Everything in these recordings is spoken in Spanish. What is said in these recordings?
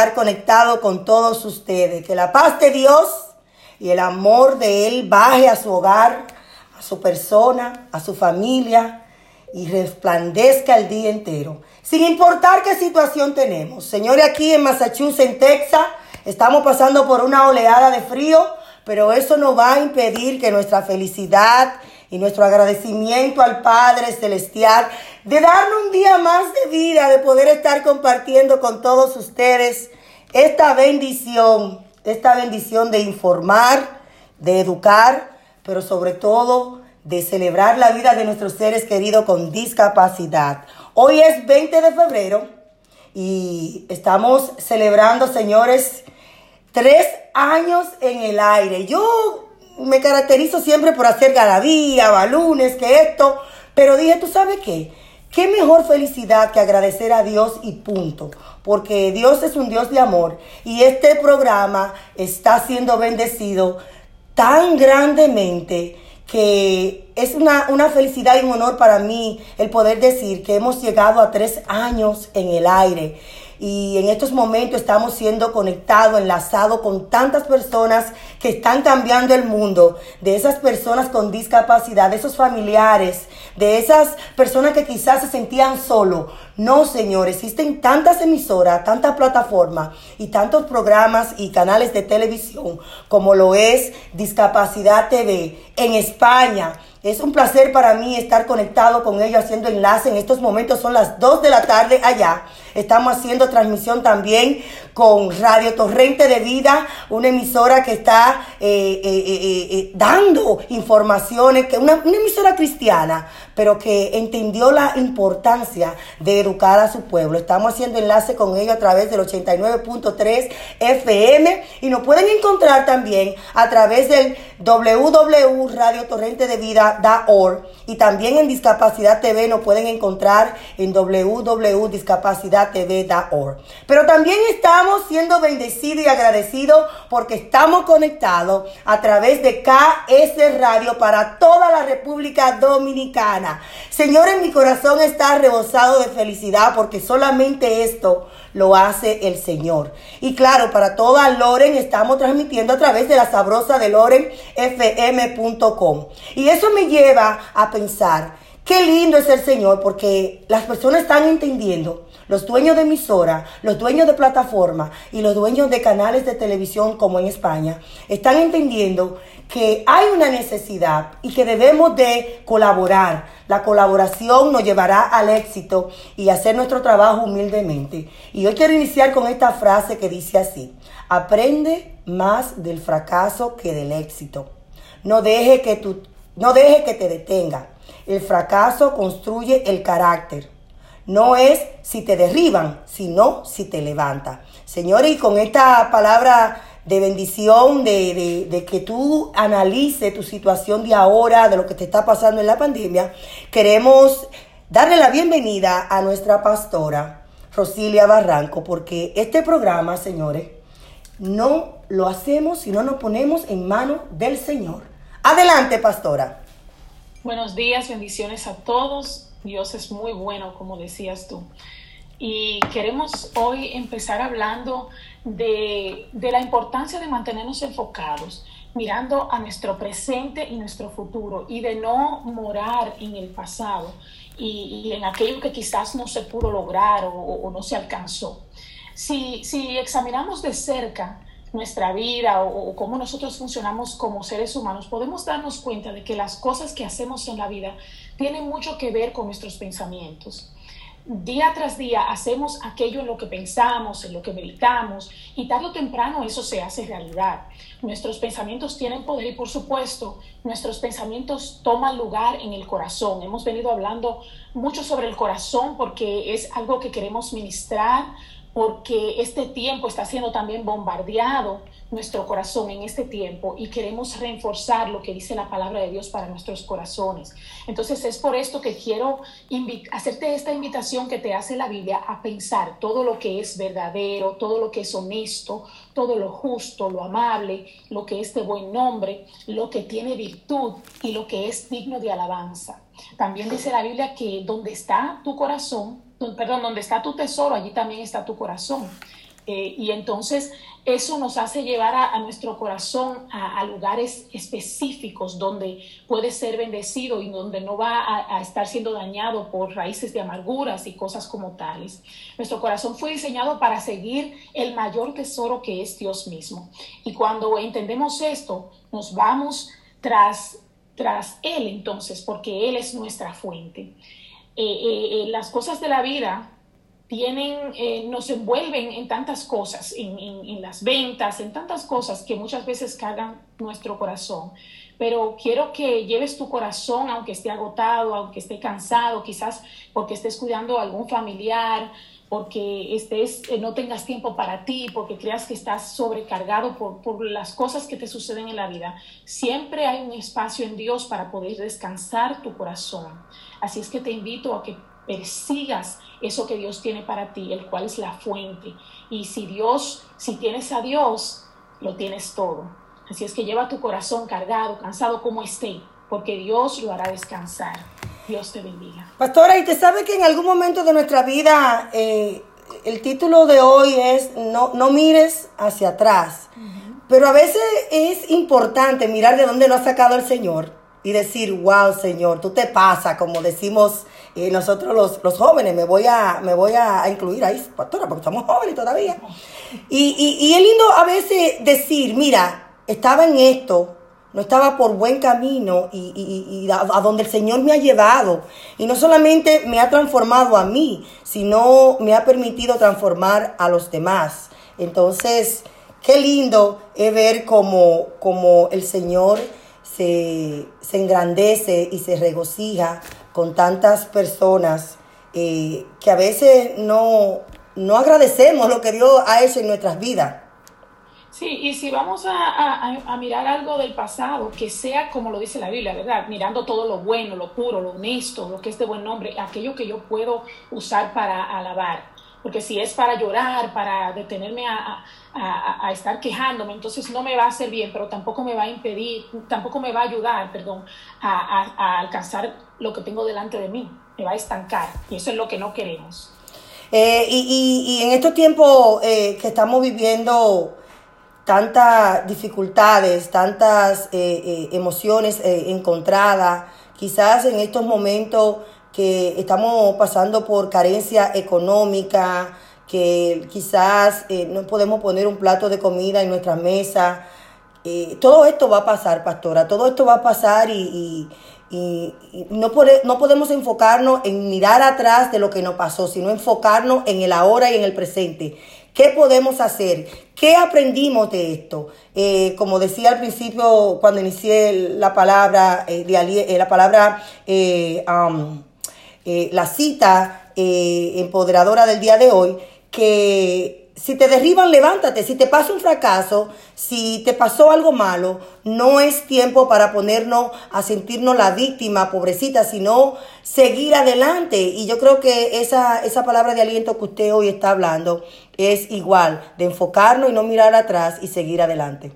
estar conectado con todos ustedes. Que la paz de Dios y el amor de Él baje a su hogar, a su persona, a su familia y resplandezca el día entero. Sin importar qué situación tenemos. Señores, aquí en Massachusetts, en Texas, estamos pasando por una oleada de frío, pero eso no va a impedir que nuestra felicidad y nuestro agradecimiento al Padre Celestial de darnos un día más de vida, de poder estar compartiendo con todos ustedes esta bendición, esta bendición de informar, de educar, pero sobre todo de celebrar la vida de nuestros seres queridos con discapacidad. Hoy es 20 de febrero y estamos celebrando, señores, tres años en el aire. Yo me caracterizo siempre por hacer galabía, balones, que esto, pero dije, ¿tú sabes qué? ¿Qué mejor felicidad que agradecer a Dios y punto? Porque Dios es un Dios de amor y este programa está siendo bendecido tan grandemente que es una, una, felicidad y un honor para mí el poder decir que hemos llegado a tres años en el aire y en estos momentos estamos siendo conectados, enlazados con tantas personas que están cambiando el mundo, de esas personas con discapacidad, de esos familiares, de esas personas que quizás se sentían solo. No, señor, existen tantas emisoras, tantas plataformas y tantos programas y canales de televisión como lo es Discapacidad TV en España es un placer para mí estar conectado con ellos haciendo enlace. En estos momentos son las 2 de la tarde allá. Estamos haciendo transmisión también con Radio Torrente de Vida, una emisora que está eh, eh, eh, dando informaciones, que una, una emisora cristiana, pero que entendió la importancia de educar a su pueblo. Estamos haciendo enlace con ellos a través del 89.3 FM y nos pueden encontrar también a través del www.radiotorrentedevida.org y también en Discapacidad TV nos pueden encontrar en www.discapacidadtv.org. Pero también estamos siendo bendecidos y agradecidos porque estamos conectados a través de KS Radio para toda la República Dominicana. Señores, mi corazón está rebosado de felicidad porque solamente esto lo hace el Señor. Y claro, para toda Loren estamos transmitiendo a través de la sabrosa de lorenfm.com. Y eso me lleva a pensar, qué lindo es el Señor porque las personas están entendiendo los dueños de emisora, los dueños de plataforma y los dueños de canales de televisión como en España, están entendiendo que hay una necesidad y que debemos de colaborar. La colaboración nos llevará al éxito y hacer nuestro trabajo humildemente. Y hoy quiero iniciar con esta frase que dice así, aprende más del fracaso que del éxito. No deje que, tu, no deje que te detenga. El fracaso construye el carácter. No es si te derriban, sino si te levanta. Señores, y con esta palabra de bendición, de, que tú analices tu situación de ahora, de lo que te está pasando en la pandemia, queremos darle la bienvenida a nuestra pastora, Rosilia Barranco, porque este programa, señores, no lo hacemos si no nos ponemos en manos del Señor. Adelante, pastora. Buenos días, bendiciones a todos. Dios es muy bueno, como decías tú. Y queremos hoy empezar hablando de, la importancia de mantenernos enfocados, mirando a nuestro presente y nuestro futuro y de no morar en el pasado y, en aquello que quizás no se pudo lograr o, no se alcanzó. Si, si examinamos de cerca nuestra vida o, cómo nosotros funcionamos como seres humanos, podemos darnos cuenta de que las cosas que hacemos en la vida tienen mucho que ver con nuestros pensamientos. Día tras día hacemos aquello en lo que pensamos, en lo que meditamos, y tarde o temprano eso se hace realidad. Nuestros pensamientos tienen poder y por supuesto nuestros pensamientos toman lugar en el corazón. Hemos venido hablando mucho sobre el corazón porque es algo que queremos ministrar porque este tiempo está siendo también bombardeado nuestro corazón en este tiempo y queremos reforzar lo que dice la palabra de Dios para nuestros corazones. Entonces es por esto que quiero hacerte esta invitación que te hace la Biblia a pensar todo lo que es verdadero, todo lo que es honesto, todo lo justo, lo amable, lo que es de buen nombre, lo que tiene virtud y lo que es digno de alabanza. También dice la Biblia que donde está tu corazón, perdón, donde está tu tesoro, allí también está tu corazón. Eh, y entonces eso nos hace llevar a, nuestro corazón a, lugares específicos donde puede ser bendecido y donde no va a, a, estar siendo dañado por raíces de amarguras y cosas como tales. Nuestro corazón fue diseñado para seguir el mayor tesoro que es Dios mismo. Y cuando entendemos esto, nos vamos tras, tras Él entonces, porque Él es nuestra fuente. Eh, eh, eh, las cosas de la vida tienen, nos envuelven en tantas cosas, en, las ventas, en tantas cosas que muchas veces cargan nuestro corazón. Pero quiero que lleves tu corazón, aunque esté agotado, aunque esté cansado, quizás porque estés cuidando a algún familiar, porque estés, no tengas tiempo para ti, porque creas que estás sobrecargado por, por, las cosas que te suceden en la vida. Siempre hay un espacio en Dios para poder descansar tu corazón. Así es que te invito a que persigas eso que Dios tiene para ti, el cual es la fuente. Y si Dios, si tienes a Dios, lo tienes todo. Así es que lleva tu corazón cargado, cansado como esté, porque Dios lo hará descansar. Dios te bendiga. Pastora, y te sabe que en algún momento de nuestra vida eh, el título de hoy es no, no mires hacia atrás. Pero a veces es importante mirar de dónde nos ha sacado el Señor y decir, wow, Señor, tú te pasas, como decimos eh, nosotros los, los, jóvenes, me voy, a, me voy a, incluir ahí, pastora, porque somos jóvenes todavía. Y, y, y es lindo a veces decir, mira, estaba en esto, no estaba por buen camino y, y, y, a, a, donde el Señor me ha llevado. Y no solamente me ha transformado a mí, sino me ha permitido transformar a los demás. Entonces, qué lindo es ver como, como el Señor se, engrandece y se regocija con tantas personas eh, que a veces no, no agradecemos lo que Dios ha hecho en nuestras vidas. Sí, y si vamos a, mirar algo del pasado, que sea como lo dice la Biblia, ¿verdad? Mirando todo lo bueno, lo puro, lo honesto, lo que es de buen nombre, aquello que yo puedo usar para alabar. Porque si es para llorar, para detenerme a, a, estar quejándome, entonces no me va a hacer bien, pero tampoco me va a impedir, tampoco me va a ayudar, perdón, a, alcanzar lo que tengo delante de mí, me va a estancar y eso es lo que no queremos. Eh, y, en estos tiempos eh, que estamos viviendo tantas dificultades, tantas eh, emociones encontradas, quizás en estos momentos estamos pasando por carencia económica, que quizás eh, no podemos poner un plato de comida en nuestra mesa. Eh, todo esto va a pasar, pastora, todo esto va a pasar y, no, no podemos enfocarnos en mirar atrás de lo que nos pasó, sino enfocarnos en el ahora y en el presente. ¿Qué podemos hacer? ¿Qué aprendimos de esto? Eh, como decía al principio cuando inicié la palabra, la palabra, um, la cita empoderadora del día de hoy, que si te derriban, levántate. Si te pasa un fracaso, si te pasó algo malo, no es tiempo para ponernos a sentirnos la víctima, pobrecita, sino seguir adelante. Y yo creo que esa, esa palabra de aliento que usted hoy está hablando es igual, de enfocarnos y no mirar atrás y seguir adelante.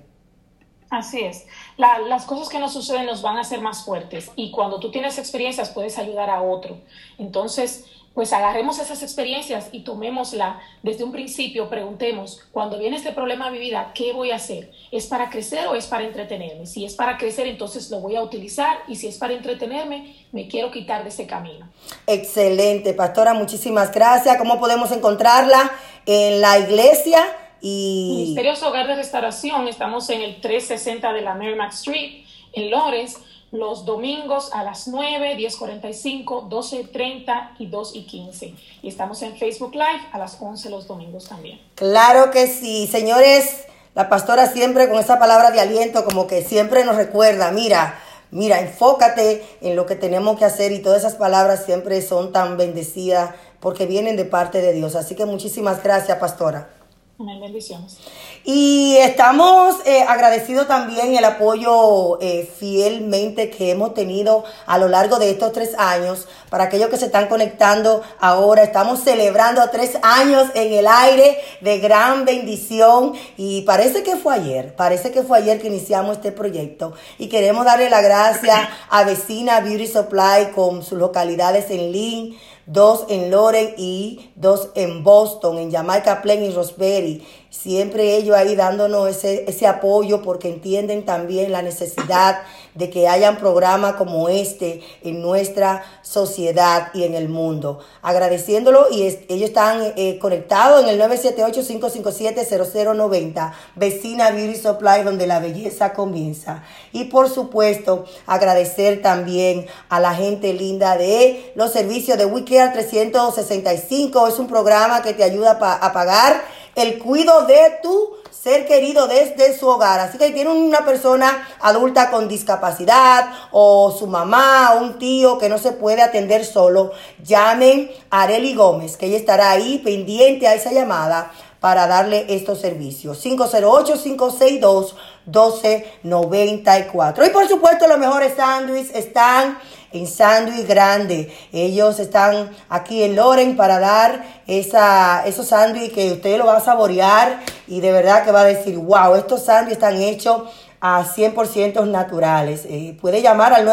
Así es. las cosas que nos suceden nos van a hacer más fuertes y cuando tú tienes experiencias puedes ayudar a otro. Entonces, pues agarremos esas experiencias y tomémosla desde un principio, preguntemos, cuando viene este problema a mi vida, ¿qué voy a hacer? ¿Es para crecer o es para entretenerme? Si es para crecer, entonces lo voy a utilizar y si es para entretenerme, me quiero quitar de ese camino. Excelente, pastora, muchísimas gracias. ¿Cómo podemos encontrarla en la iglesia? Y... Misterioso Hogar de Restauración, estamos en el 360 de la Merrimack Street, en Lawrence los domingos a las 9, 10.45, 12.30 y 2 y 15. Y estamos en Facebook Live a las 11 los domingos también. Claro que sí, señores. La pastora siempre con esa palabra de aliento, como que siempre nos recuerda, mira, mira, enfócate en lo que tenemos que hacer y todas esas palabras siempre son tan bendecidas porque vienen de parte de Dios. Así que muchísimas gracias, pastora. Bendiciones. Y estamos eh, agradecidos también el apoyo eh, fielmente que hemos tenido a lo largo de estos tres años. Para aquellos que se están conectando ahora, estamos celebrando tres años en el aire de gran bendición. Y parece que fue ayer, parece que fue ayer que iniciamos este proyecto. Y queremos darle la gracia a Vecina Beauty Supply con sus localidades en Lynn dos en Loren y dos en Boston, en Jamaica Plain y Roseberry. Siempre ellos ahí dándonos ese, ese apoyo porque entienden también la necesidad de que hayan programas como este en nuestra sociedad y en el mundo. Agradeciéndolo y ellos están eh, conectados en el 978-557-0090, vecina Beauty Supply, donde la belleza comienza. Y por supuesto, agradecer también a la gente linda de los servicios de WeCare 365. Es un programa que te ayuda a pagar el cuidado de tu ser querido desde su hogar. Así que tiene una persona adulta con discapacidad o su mamá o un tío que no se puede atender solo, llamen a Areli Gómez, que ella estará ahí pendiente a esa llamada para darle estos servicios. 508-562-1294. Y por supuesto los mejores sándwiches están en Sándwich Grande. Ellos están aquí en Loren para dar esa, esos sándwiches que usted lo va a saborear y de verdad que va a decir, wow, estos sándwiches están hechos a 100% naturales. Eh, puede llamar al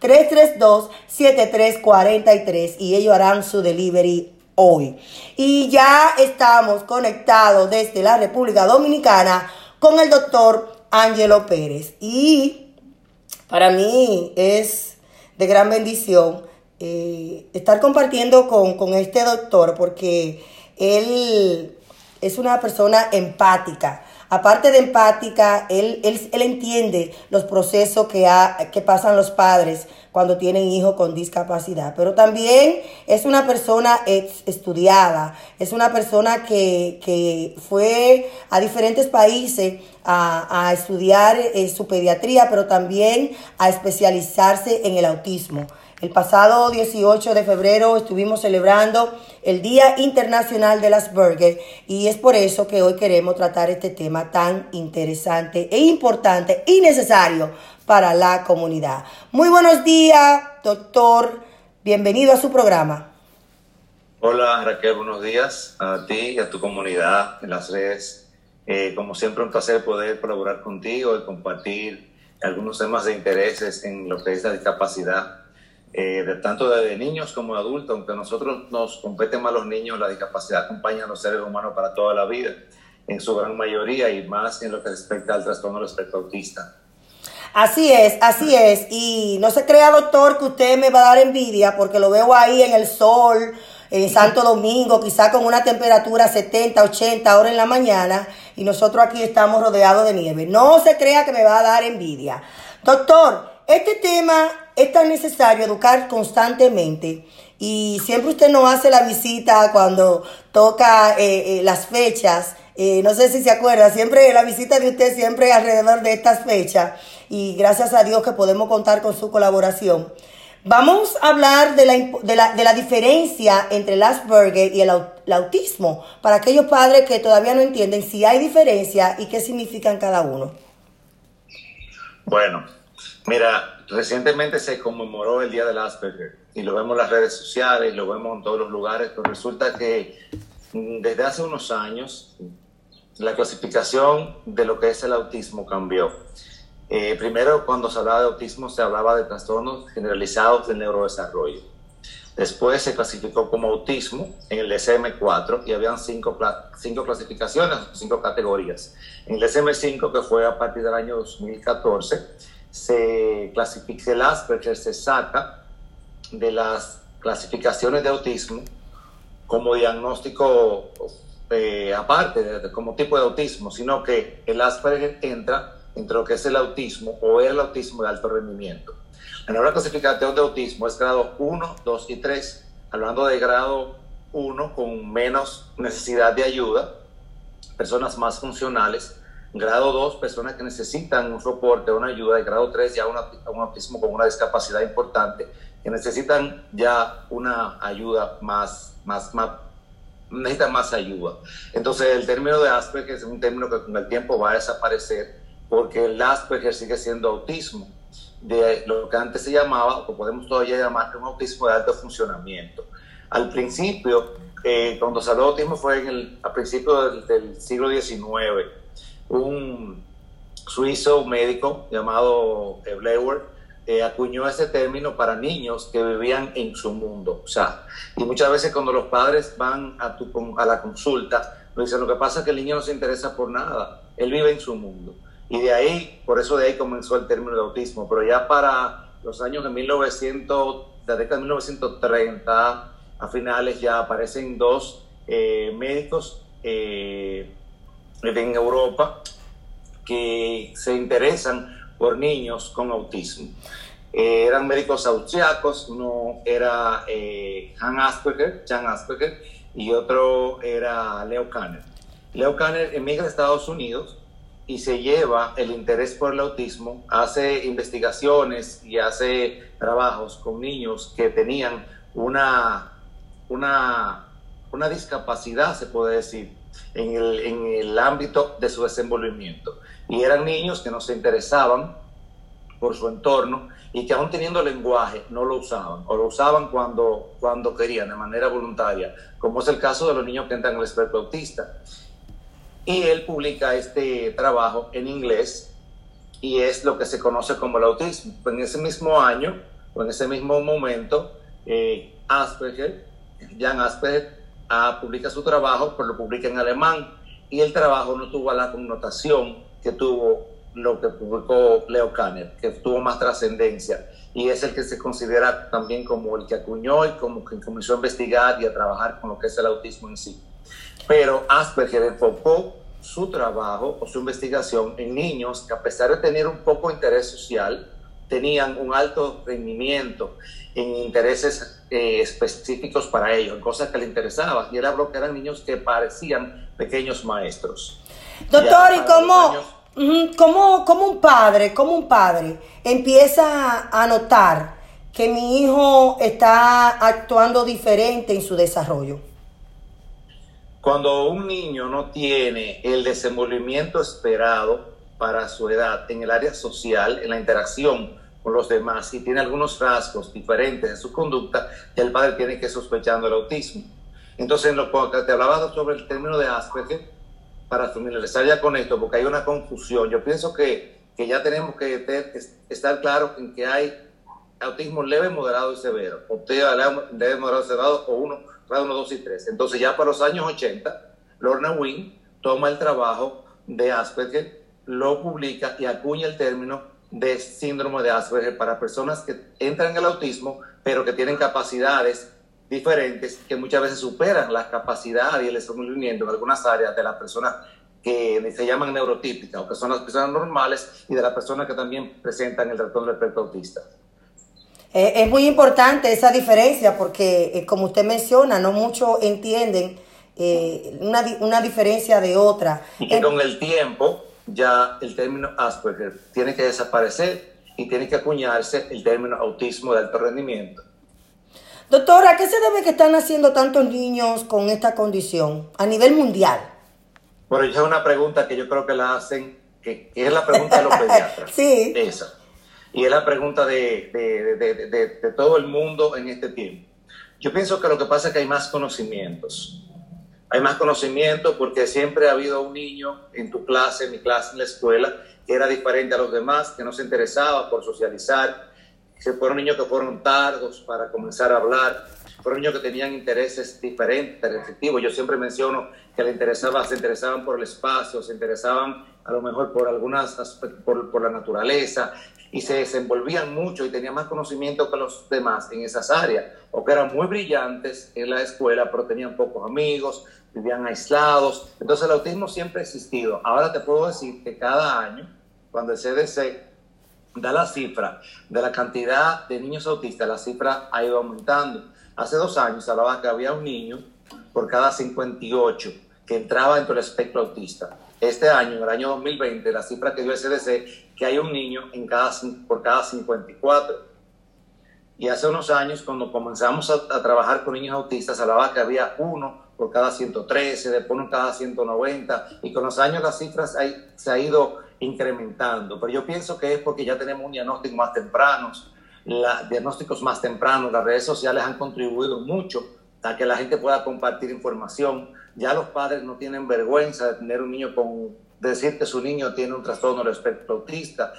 978-332-7343 y ellos harán su delivery hoy. Y ya estamos conectados desde la República Dominicana con el doctor Ángelo Pérez. Y para mí es de gran bendición eh, estar compartiendo con, este doctor porque él es una persona empática. Aparte de empática, él, él, entiende los procesos que, que pasan los padres cuando tienen hijos con discapacidad. Pero también es una persona estudiada, es una persona que, fue a diferentes países a, estudiar eh, su pediatría, pero también a especializarse en el autismo. El pasado 18 de febrero estuvimos celebrando el Día Internacional de las Burgers y es por eso que hoy queremos tratar este tema tan interesante e importante y necesario para la comunidad. Muy buenos días, doctor. Bienvenido a su programa. Hola Raquel, buenos días a ti y a tu comunidad en las redes. Eh, como siempre, un placer poder colaborar contigo y compartir algunos temas de intereses en lo que es la discapacidad eh, de, tanto de niños como de adultos, aunque a nosotros nos competen más los niños, la discapacidad acompaña a los seres humanos para toda la vida, en su gran mayoría y más en lo que respecta al trastorno respecto autista. Así es, así es. Y no se crea, doctor, que usted me va a dar envidia porque lo veo ahí en el sol, en Santo Domingo, quizá con una temperatura 70, 80 horas en la mañana y nosotros aquí estamos rodeados de nieve. No se crea que me va a dar envidia. Doctor, este tema es tan necesario educar constantemente y siempre usted nos hace la visita cuando toca eh, eh, las fechas. Eh, no sé si se acuerda, siempre la visita de usted siempre alrededor de estas fechas y gracias a Dios que podemos contar con su colaboración. Vamos a hablar de la, de la, de la diferencia entre el Asperger y el, el, autismo para aquellos padres que todavía no entienden si hay diferencia y qué significan cada uno. Bueno, Mira, recientemente se conmemoró el Día del Asperger y lo vemos en las redes sociales, lo vemos en todos los lugares, pero resulta que mm, desde hace unos años la clasificación de lo que es el autismo cambió. Eh, primero, cuando se hablaba de autismo, se hablaba de trastornos generalizados del neurodesarrollo. Después se clasificó como autismo en el DSM-4 y habían cinco, cinco clasificaciones, cinco categorías. En el DSM-5, que fue a partir del año 2014, se clasifica el Asperger, se saca de las clasificaciones de autismo como diagnóstico eh, aparte, como tipo de autismo, sino que el Asperger entra entre lo que es el autismo o el autismo de alto rendimiento. La nueva clasificación de autismo es grado 1, 2 y 3, hablando de grado 1 con menos necesidad de ayuda, personas más funcionales, grado 2, personas que necesitan un soporte, una ayuda, y grado 3 ya un autismo con una discapacidad importante, que necesitan ya una ayuda más, más, más necesitan más ayuda. Entonces el término de Asperger es un término que con el tiempo va a desaparecer porque el Asperger sigue siendo autismo de lo que antes se llamaba, o podemos todavía llamar, un autismo de alto funcionamiento. Al principio, eh, cuando de autismo fue en el, a principios del, siglo XIX. Un suizo médico llamado Bleuer eh, acuñó ese término para niños que vivían en su mundo. O sea, y muchas veces cuando los padres van a, tu, a la consulta, nos dicen, lo que pasa es que el niño no se interesa por nada, él vive en su mundo. Y de ahí, por eso de ahí comenzó el término de autismo. Pero ya para los años de 1900, la década de 1930 a finales ya aparecen dos eh, médicos eh, en Europa que se interesan por niños con autismo. Eh, eran médicos austriacos, uno era Han Asperger, Jan Asperger, y otro era Leo Kanner. Leo Kanner emigra a Estados Unidos y se lleva el interés por el autismo, hace investigaciones y hace trabajos con niños que tenían una, una, una discapacidad, se puede decir, en el, en el ámbito de su desenvolvimiento. Y eran niños que no se interesaban por su entorno y que aún teniendo lenguaje no lo usaban o lo usaban cuando, cuando querían de manera voluntaria, como es el caso de los niños que entran en el espectro autista y él publica este trabajo en inglés y es lo que se conoce como el autismo. En ese mismo año o en ese mismo momento, eh, Asperger, Jan Asperger, ah, publica su trabajo, pero lo publica en alemán y el trabajo no tuvo la connotación que tuvo lo que publicó Leo Kanner, que tuvo más trascendencia y es el que se considera también como el que acuñó y como que comenzó a investigar y a trabajar con lo que es el autismo en sí. Pero Asperger enfocó su trabajo o su investigación en niños que a pesar de tener un poco de interés social, tenían un alto rendimiento en intereses eh, específicos para ellos, en cosas que les interesaban. Y él habló que eran niños que parecían pequeños maestros. Doctor, ¿y cómo, cómo, cómo un padre, cómo un padre empieza a notar que mi hijo está actuando diferente en su desarrollo? Cuando un niño no tiene el desenvolvimiento esperado para su edad en el área social, en la interacción con los demás, y tiene algunos rasgos diferentes en su conducta, el padre tiene que sospechar el autismo. Entonces, que te hablaba sobre el término de Asperger, para familiarizar ya con esto, porque hay una confusión. Yo pienso que, que ya tenemos que estar claros en que hay autismo leve, moderado y severo. Autismo leve, moderado y severo, o uno grado 1, 2 y 3. Entonces ya para los años 80, Lorna Wynn toma el trabajo de Asperger, lo publica y acuña el término de síndrome de Asperger para personas que entran en el autismo, pero que tienen capacidades diferentes que muchas veces superan la capacidad y el desenvolvimiento en algunas áreas de las personas que se llaman neurotípicas o que son las personas normales y de las personas que también presentan el trastorno del espectro autista. Eh, es muy importante esa diferencia porque, eh, como usted menciona, no muchos entienden eh, una, una, diferencia de otra. Y que con el tiempo ya el término Asperger tiene que desaparecer y tiene que acuñarse el término autismo de alto rendimiento. Doctora, ¿qué se debe que están haciendo tantos niños con esta condición a nivel mundial? Bueno, esa es una pregunta que yo creo que la hacen, que, que es la pregunta de los pediatras. sí. Esa y es la pregunta de, de, todo el mundo en este tiempo. Yo pienso que lo que pasa es que hay más conocimientos. Hay más conocimiento porque siempre ha habido un niño en tu clase, en mi clase, en la escuela, que era diferente a los demás, que no se interesaba por socializar, que fueron niños que fueron tardos para comenzar a hablar, fueron niños que tenían intereses diferentes, efectivos. Yo siempre menciono que le interesaba, se interesaban por el espacio, se interesaban a lo mejor por algunas por, por la naturaleza, y se desenvolvían mucho y tenían más conocimiento que los demás en esas áreas, o que eran muy brillantes en la escuela, pero tenían pocos amigos, vivían aislados. Entonces el autismo siempre ha existido. Ahora te puedo decir que cada año, cuando el CDC da la cifra de la cantidad de niños autistas, la cifra ha ido aumentando. Hace dos años hablaba que había un niño por cada 58 que entraba dentro del espectro autista. este año, en el año 2020, la cifra que dio el CDC, que hay un niño en cada, por cada 54. Y hace unos años, cuando comenzamos a, trabajar con niños autistas, hablaba que había uno por cada 113, después uno cada 190, y con los años las cifras se ha ido incrementando. Pero yo pienso que es porque ya tenemos un diagnóstico más temprano, la, diagnósticos más tempranos, las redes sociales han contribuido mucho a que la gente pueda compartir información. Ya los padres no tienen vergüenza de tener un niño con, decir que su niño tiene un trastorno del espectro autista,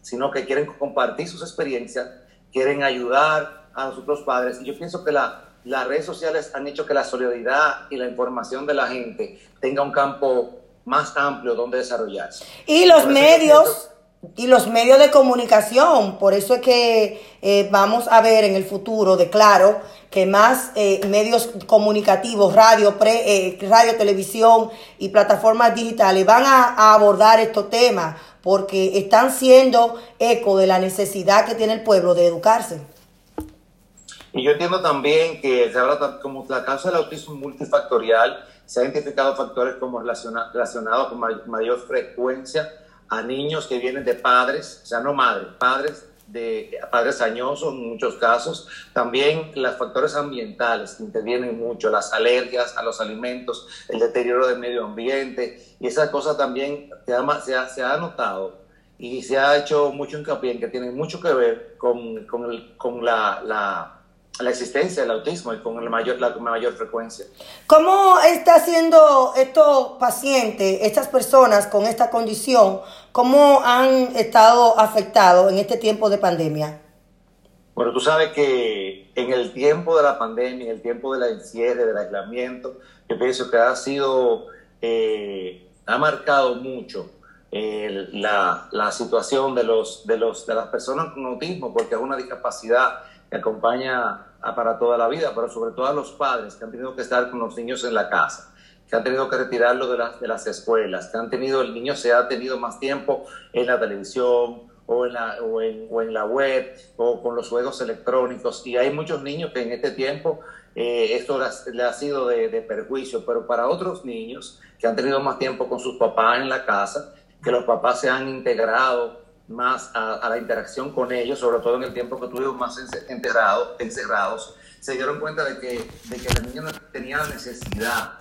sino que quieren compartir sus experiencias, quieren ayudar a los otros padres. Y yo pienso que la, las redes sociales han hecho que la solidaridad y la información de la gente tenga un campo más amplio donde desarrollarse. Y los medios y los medios de comunicación. Por eso es que eh, vamos a ver en el futuro, de claro, que más eh, medios comunicativos, radio, pre, eh, radio, televisión y plataformas digitales van a, abordar estos temas porque están siendo eco de la necesidad que tiene el pueblo de educarse. Y yo entiendo también que se habla como la causa del autismo multifactorial, se han identificado factores como relacionados con mayor frecuencia a niños que vienen de padres, o sea, no madres, padres de padres añosos en muchos casos, también los factores ambientales que intervienen mucho, las alergias a los alimentos, el deterioro del medio ambiente, y esas cosas también se ha, se ha, notado y se ha hecho mucho hincapié en que tienen mucho que ver con, con, el, con la, la la existencia del autismo y con el mayor, la mayor frecuencia. ¿Cómo está haciendo estos pacientes, estas personas con esta condición, cómo han estado afectados en este tiempo de pandemia? Bueno, tú sabes que en el tiempo de la pandemia, en el tiempo del encierre, del aislamiento, yo pienso que ha sido, eh, ha marcado mucho eh, la, la, situación de, los, de, los, de las personas con autismo, porque es una discapacidad que acompaña para toda la vida, pero sobre todo a los padres que han tenido que estar con los niños en la casa, que han tenido que retirarlo de, las de las escuelas, que han tenido, el niño se ha tenido más tiempo en la televisión o en la, o en, o en la web o con los juegos electrónicos. Y hay muchos niños que en este tiempo eh, esto le ha sido de, de perjuicio, pero para otros niños que han tenido más tiempo con sus papás en la casa, que los papás se han integrado más a, la interacción con ellos, sobre todo en el tiempo que tuvimos más enterrado, encerrados, se dieron cuenta de que, de que el niño no tenía la necesidad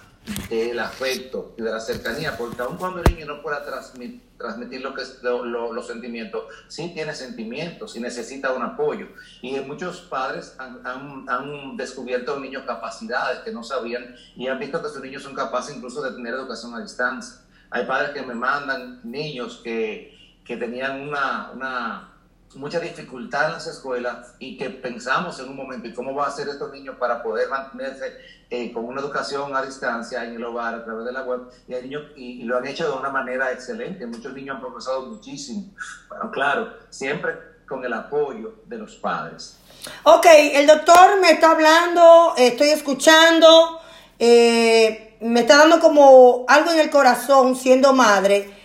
del afecto y de la cercanía, porque aun cuando el niño no pueda transmitir, transmitir lo que es los sentimientos, sí tiene sentimientos, sí necesita un apoyo. Y muchos padres han, han, han, descubierto niños capacidades que no sabían y han visto que sus niños son capaces incluso de tener educación a distancia. Hay padres que me mandan niños que que tenían una, una, mucha dificultad en las escuelas y que pensamos en un momento, ¿y cómo va a hacer estos niños para poder mantenerse eh, con una educación a distancia en el hogar a través de la web? Y, y, lo han hecho de una manera excelente. Muchos niños han progresado muchísimo. Bueno, claro, siempre con el apoyo de los padres. Ok, el doctor me está hablando, estoy escuchando, eh, me está dando como algo en el corazón siendo madre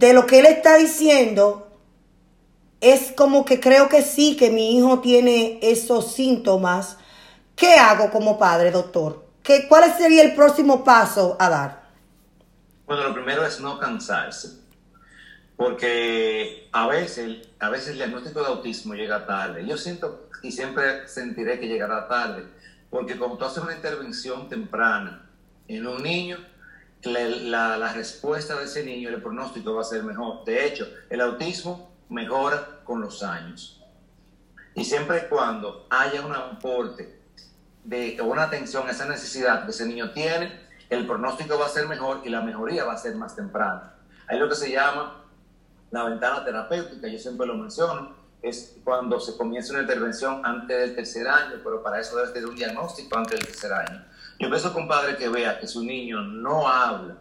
de lo que él está diciendo, es como que creo que sí, que mi hijo tiene esos síntomas. ¿Qué hago como padre, doctor? ¿Qué, ¿Cuál sería el próximo paso a dar? Bueno, lo primero es no cansarse, porque a veces, a veces el diagnóstico de autismo llega tarde. Yo siento y siempre sentiré que llegará tarde, porque cuando tú haces una intervención temprana en un niño, la, respuesta de ese niño, el pronóstico va a ser mejor. De hecho, el autismo mejora con los años. Y siempre y cuando haya un aporte de una atención a esa necesidad que ese niño tiene, el pronóstico va a ser mejor y la mejoría va a ser más temprana. Hay lo que se llama la ventana terapéutica, yo siempre lo menciono, es cuando se comienza una intervención antes del tercer año, pero para eso debe tener un diagnóstico antes del tercer año. Yo pienso que un padre que vea que su niño no habla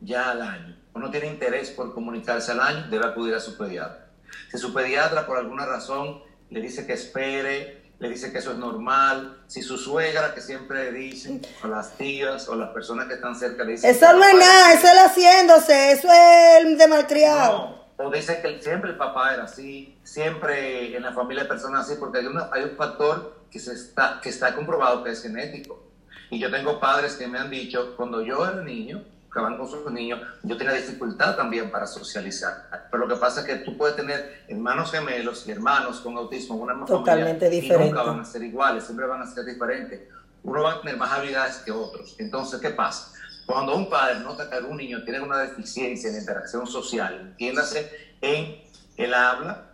ya al año o no tiene interés por comunicarse al año, debe acudir a su pediatra. Si su pediatra por alguna razón le dice que espere, le dice que eso es normal, si su suegra que siempre le dicen, o las tías, o las personas que están cerca le dicen... Eso no es nada, eso es haciéndose, eso es el de malcriado. o dice que siempre el papá era así, siempre en la familia hay personas así, porque hay, hay un factor que, se está, que está comprobado que es genético. Y yo tengo padres que me han dicho, cuando yo era niño, que van con sus niños, yo tenía dificultad también para socializar. Pero lo que pasa es que tú puedes tener hermanos gemelos y hermanos con autismo en una misma Totalmente familia diferente. y nunca van a ser iguales, siempre van a ser diferentes. Uno va a tener más habilidades que otros. Entonces, ¿qué pasa? Cuando un padre nota que algún niño tiene una deficiencia en interacción social, entiéndase en el habla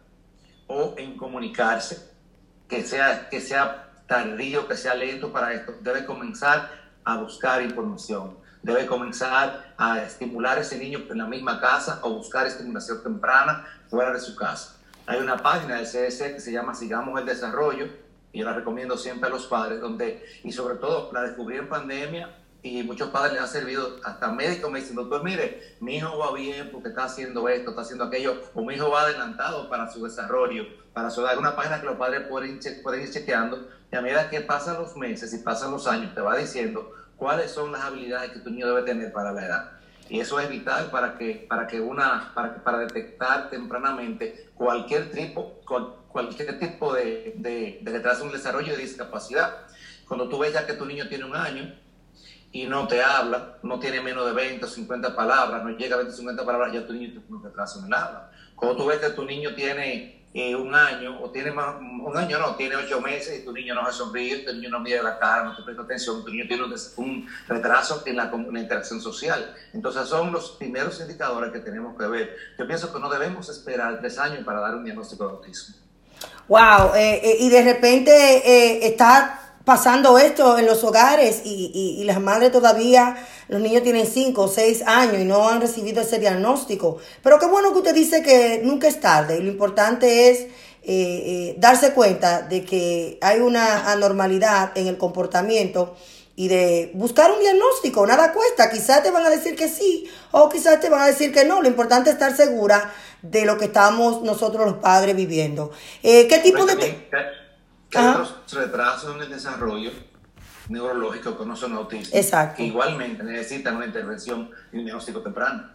o en comunicarse, que sea, que sea tardío, que sea lento para esto, debe comenzar a buscar información, debe comenzar a estimular a ese niño en la misma casa o buscar estimulación temprana fuera de su casa. Hay una página del CDC que se llama Sigamos el Desarrollo, y yo la recomiendo siempre a los padres, donde, y sobre todo la descubrí en pandemia, y muchos padres les ha servido, hasta médicos me dicen, doctor, mire, mi hijo va bien porque está haciendo esto, está haciendo aquello, o mi hijo va adelantado para su desarrollo, para su edad. una página que los padres pueden, pueden ir chequeando, y a medida que pasan los meses y pasan los años, te va diciendo cuáles son las habilidades que tu niño debe tener para la edad. Y eso es vital para que, para que una, para, para detectar tempranamente cualquier tipo, cual, cualquier tipo de, de, retraso en desarrollo de discapacidad. Cuando tú ves ya que tu niño tiene un año, y no te habla, no tiene menos de 20 o 50 palabras, no llega a 20 o 50 palabras, ya tu niño tiene un retraso en el habla. Cuando tú ves que tu niño tiene eh, un año, o tiene más, un año no, tiene 8 meses y tu niño no se sonríe, tu niño no mira la cara, no te presta atención, tu niño tiene un, un retraso en la, en la, interacción social. Entonces son los primeros indicadores que tenemos que ver. Yo pienso que no debemos esperar tres años para dar un diagnóstico de autismo. Wow, eh, eh, y de repente está pasando esto en los hogares y, y, y, las madres todavía, los niños tienen 5 o 6 años y no han recibido ese diagnóstico. Pero qué bueno que usted dice que nunca es tarde y lo importante es eh, eh, darse cuenta de que hay una anormalidad en el comportamiento y de buscar un diagnóstico, nada cuesta, quizás te van a decir que sí o quizás te van a decir que no, lo importante es estar segura de lo que estamos nosotros los padres viviendo. Eh, ¿Qué tipo de... Que hay otros retrasos en el desarrollo neurológico que no son autistas, Exacto. que igualmente necesitan una intervención y un diagnóstico temprano.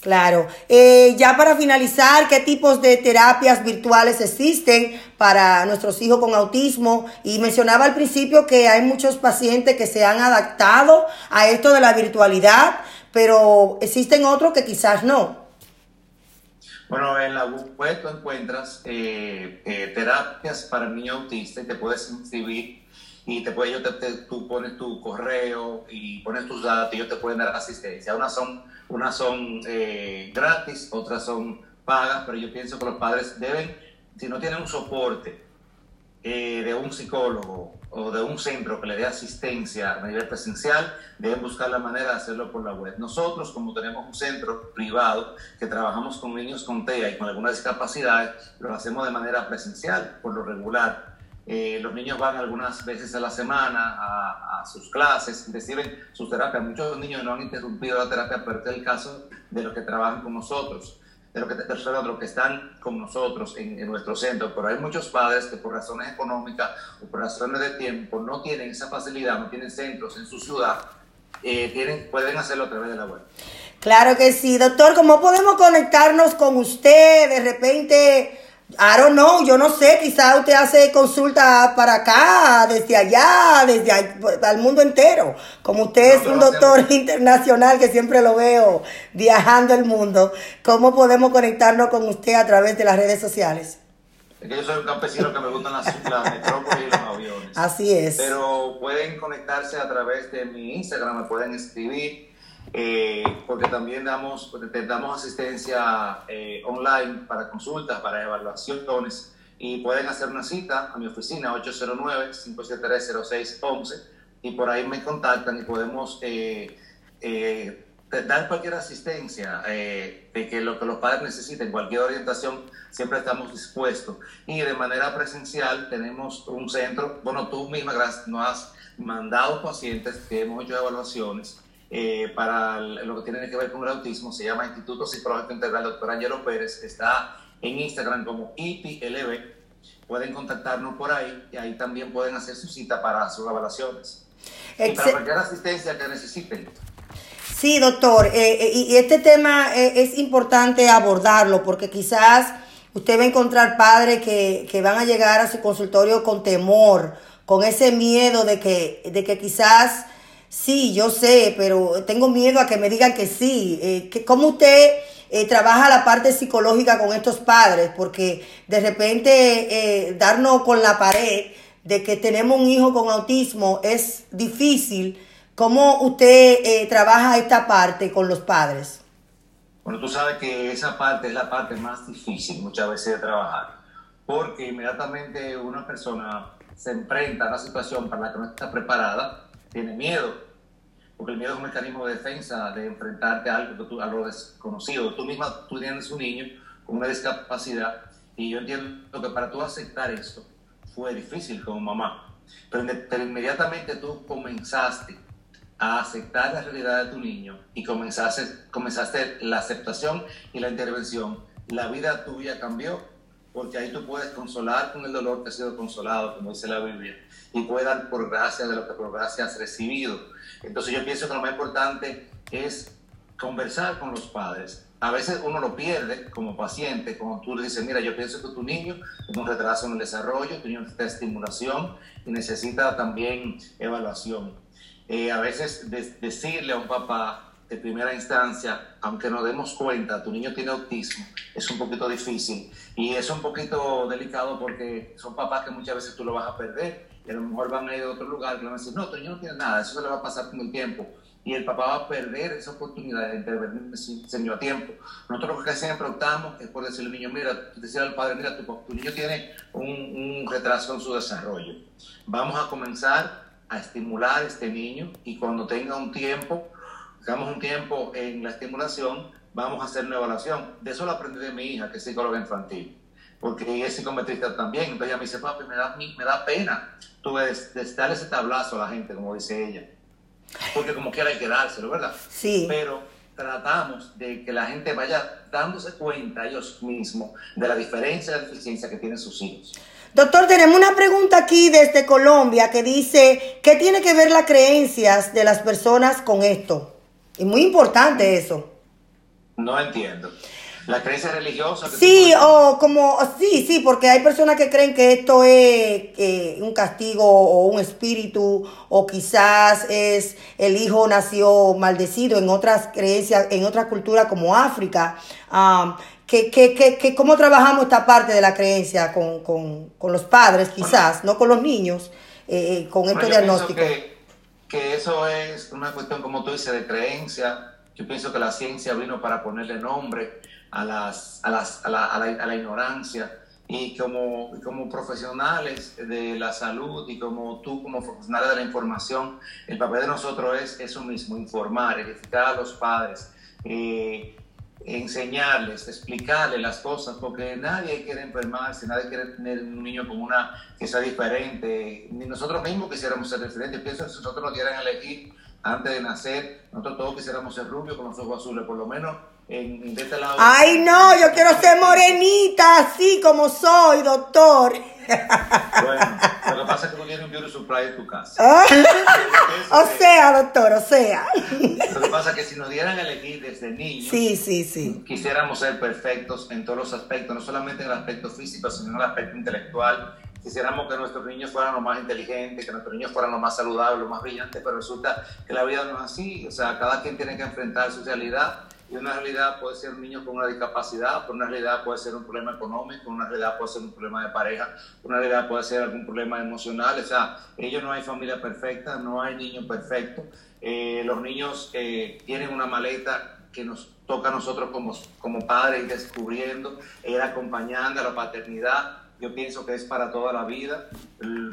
Claro. Eh, ya para finalizar, ¿qué tipos de terapias virtuales existen para nuestros hijos con autismo? Y mencionaba al principio que hay muchos pacientes que se han adaptado a esto de la virtualidad, pero existen otros que quizás no. Bueno, en la web tú encuentras eh, eh, terapias para niños autistas y te puedes inscribir y te puede, yo te, te, tú pones tu correo y pones tus datos y ellos te pueden dar asistencia. Unas son, unas son eh, gratis, otras son pagas, pero yo pienso que los padres deben, si no tienen un soporte eh, de un psicólogo o de un centro que le dé asistencia a nivel presencial, deben buscar la manera de hacerlo por la web. Nosotros, como tenemos un centro privado que trabajamos con niños con TEA y con algunas discapacidades, lo hacemos de manera presencial, por lo regular. Eh, los niños van algunas veces a la semana a, sus clases, reciben sus terapias. Muchos niños no han interrumpido la terapia, pero este es el caso de los que trabajan con nosotros de los que, de los que están con nosotros en, en, nuestro centro, pero hay muchos padres que por razones económicas o por razones de tiempo no tienen esa facilidad, no tienen centros en su ciudad, eh, pueden hacerlo a través de la web. Claro que sí, doctor, ¿cómo podemos conectarnos con usted? De repente, I don't know, yo no sé, quizá usted hace consulta para acá, desde allá, desde al mundo entero. Como usted no, es un doctor internacional que siempre lo veo viajando el mundo, ¿cómo podemos conectarnos con usted a través de las redes sociales? Es que yo soy un campesino que me gustan las, las metrópolis y los aviones. Así es. Pero pueden conectarse a través de mi Instagram, me pueden escribir. Eh, porque también damos, damos asistencia eh, online para consultas, para evaluaciones y pueden hacer una cita a mi oficina 809-573-0611 y por ahí me contactan y podemos eh, dar cualquier asistencia de que lo que los padres necesiten, cualquier orientación, siempre estamos dispuestos. Y de manera presencial tenemos un centro, bueno, tú misma nos has mandado pacientes que hemos hecho evaluaciones eh, para lo que tiene que ver con el autismo, se llama Instituto Psicológico Integral Dr. Angelo Pérez, está en Instagram como IPLB, pueden contactarnos por ahí y ahí también pueden hacer su cita para sus evaluaciones. Excel. Y para cualquier asistencia que necesiten. Sí, doctor, eh, y este tema eh, es importante abordarlo porque quizás usted va a encontrar padres que, que van a llegar a su consultorio con temor, con ese miedo de que, de que quizás Sí, yo sé, pero tengo miedo a que me digan que sí. Eh, que, ¿Cómo usted eh, trabaja la parte psicológica con estos padres? Porque de repente eh, darnos con la pared de que tenemos un hijo con autismo es difícil. ¿Cómo usted trabaja esta parte con los padres? Bueno, tú sabes que esa parte es la parte más difícil muchas veces de trabajar, porque inmediatamente una persona se enfrenta a una situación para la que no está preparada tiene miedo, porque el miedo es un mecanismo de defensa de enfrentarte a algo, a lo desconocido. Tú misma, tú tienes un niño con una discapacidad y yo entiendo que para tú aceptar esto fue difícil como mamá, pero, inmediatamente tú comenzaste a aceptar la realidad de tu niño y comenzaste, comenzaste la aceptación y la intervención, la vida tuya cambió porque ahí tú puedes consolar con el dolor que ha sido consolado, como dice la Biblia, y puedes dar por gracia de lo que por gracia has recibido. Entonces yo pienso que lo más importante es conversar con los padres. A veces uno lo pierde como paciente, como tú le dices, mira, yo pienso que tu niño tiene un retraso en el desarrollo, tu niño necesita estimulación y necesita también evaluación. Eh, a veces decirle a un papá, de primera instancia, aunque nos demos cuenta, tu niño tiene autismo, es un poquito difícil y es un poquito delicado porque son papás que muchas veces tú lo vas a perder y a lo mejor van a ir a otro lugar le van a decir, no, tu niño no tiene nada, eso se le va a pasar con el tiempo y el papá va a perder esa oportunidad de intervenir señor a tiempo. Nosotros lo que siempre optamos es por decirle al niño, mira, decirle al padre, mira, tu, niño tiene un, retraso en su desarrollo. Vamos a comenzar a estimular a este niño y cuando tenga un tiempo, Damos un tiempo en la estimulación, vamos a hacer una evaluación. De eso lo aprendí de mi hija, que es psicóloga infantil, porque ella es psicometrista también. Entonces ella me dice, papi, me da, me da pena tú ves, darle ese tablazo a la gente, como dice ella. Porque como quiera hay que dárselo, ¿verdad? Sí. Pero tratamos de que la gente vaya dándose cuenta ellos mismos de la diferencia de deficiencia que tienen sus hijos. Doctor, tenemos una pregunta aquí desde Colombia que dice, ¿qué tiene que ver las creencias de las personas con esto? Es muy importante eso. No entiendo. ¿La creencia religiosa? Sí, o como, sí, sí, porque hay personas que creen que esto es un castigo o un espíritu, o quizás es el hijo nació maldecido en otras creencias, en otras culturas como África. Um, que, que, que, cómo trabajamos esta parte de la creencia con, con, con los padres, quizás, no con los niños, eh, eh, con estos diagnósticos que eso es una cuestión, como tú dices, de creencia. Yo pienso que la ciencia vino para ponerle nombre a, las, a, las, a, la, a, la, a la, ignorancia y como, como profesionales de la salud y como tú como profesionales de la información, el papel de nosotros es eso mismo, informar, edificar a los padres, eh, enseñarles, explicarles las cosas, porque nadie quiere enfermarse, nadie quiere tener un niño con una que sea diferente, ni nosotros mismos quisiéramos ser diferentes. Pienso que si nosotros nos dieran elegir antes de nacer, nosotros todos quisiéramos ser rubios con los ojos azules, por lo menos en, de este lado. Ay, no, yo quiero ser morenita, así como soy, doctor. Bueno, lo que pasa es que tú tienes un beauty supply en tu casa. Ah. o sea, doctor, o sea. Lo que pasa es que si nos dieran a elegir desde niños, sí, sí, sí. quisiéramos ser perfectos en todos los aspectos, no solamente en el aspecto físico, sino en el aspecto intelectual. Quisiéramos que nuestros niños fueran los más inteligentes, que nuestros niños fueran los más saludables, los más brillantes, pero resulta que la vida no es así. O sea, cada quien tiene que enfrentar su realidad y una realidad puede ser un niño con una discapacidad, una realidad puede ser un problema económico, una realidad puede ser un problema de pareja, una realidad puede ser algún problema emocional. O sea, ellos no hay familia perfecta, no hay niño perfecto. Eh, los niños eh, tienen una maleta que nos toca a nosotros como, como padres ir descubriendo, ir acompañando a la paternidad. Yo pienso que es para toda la vida.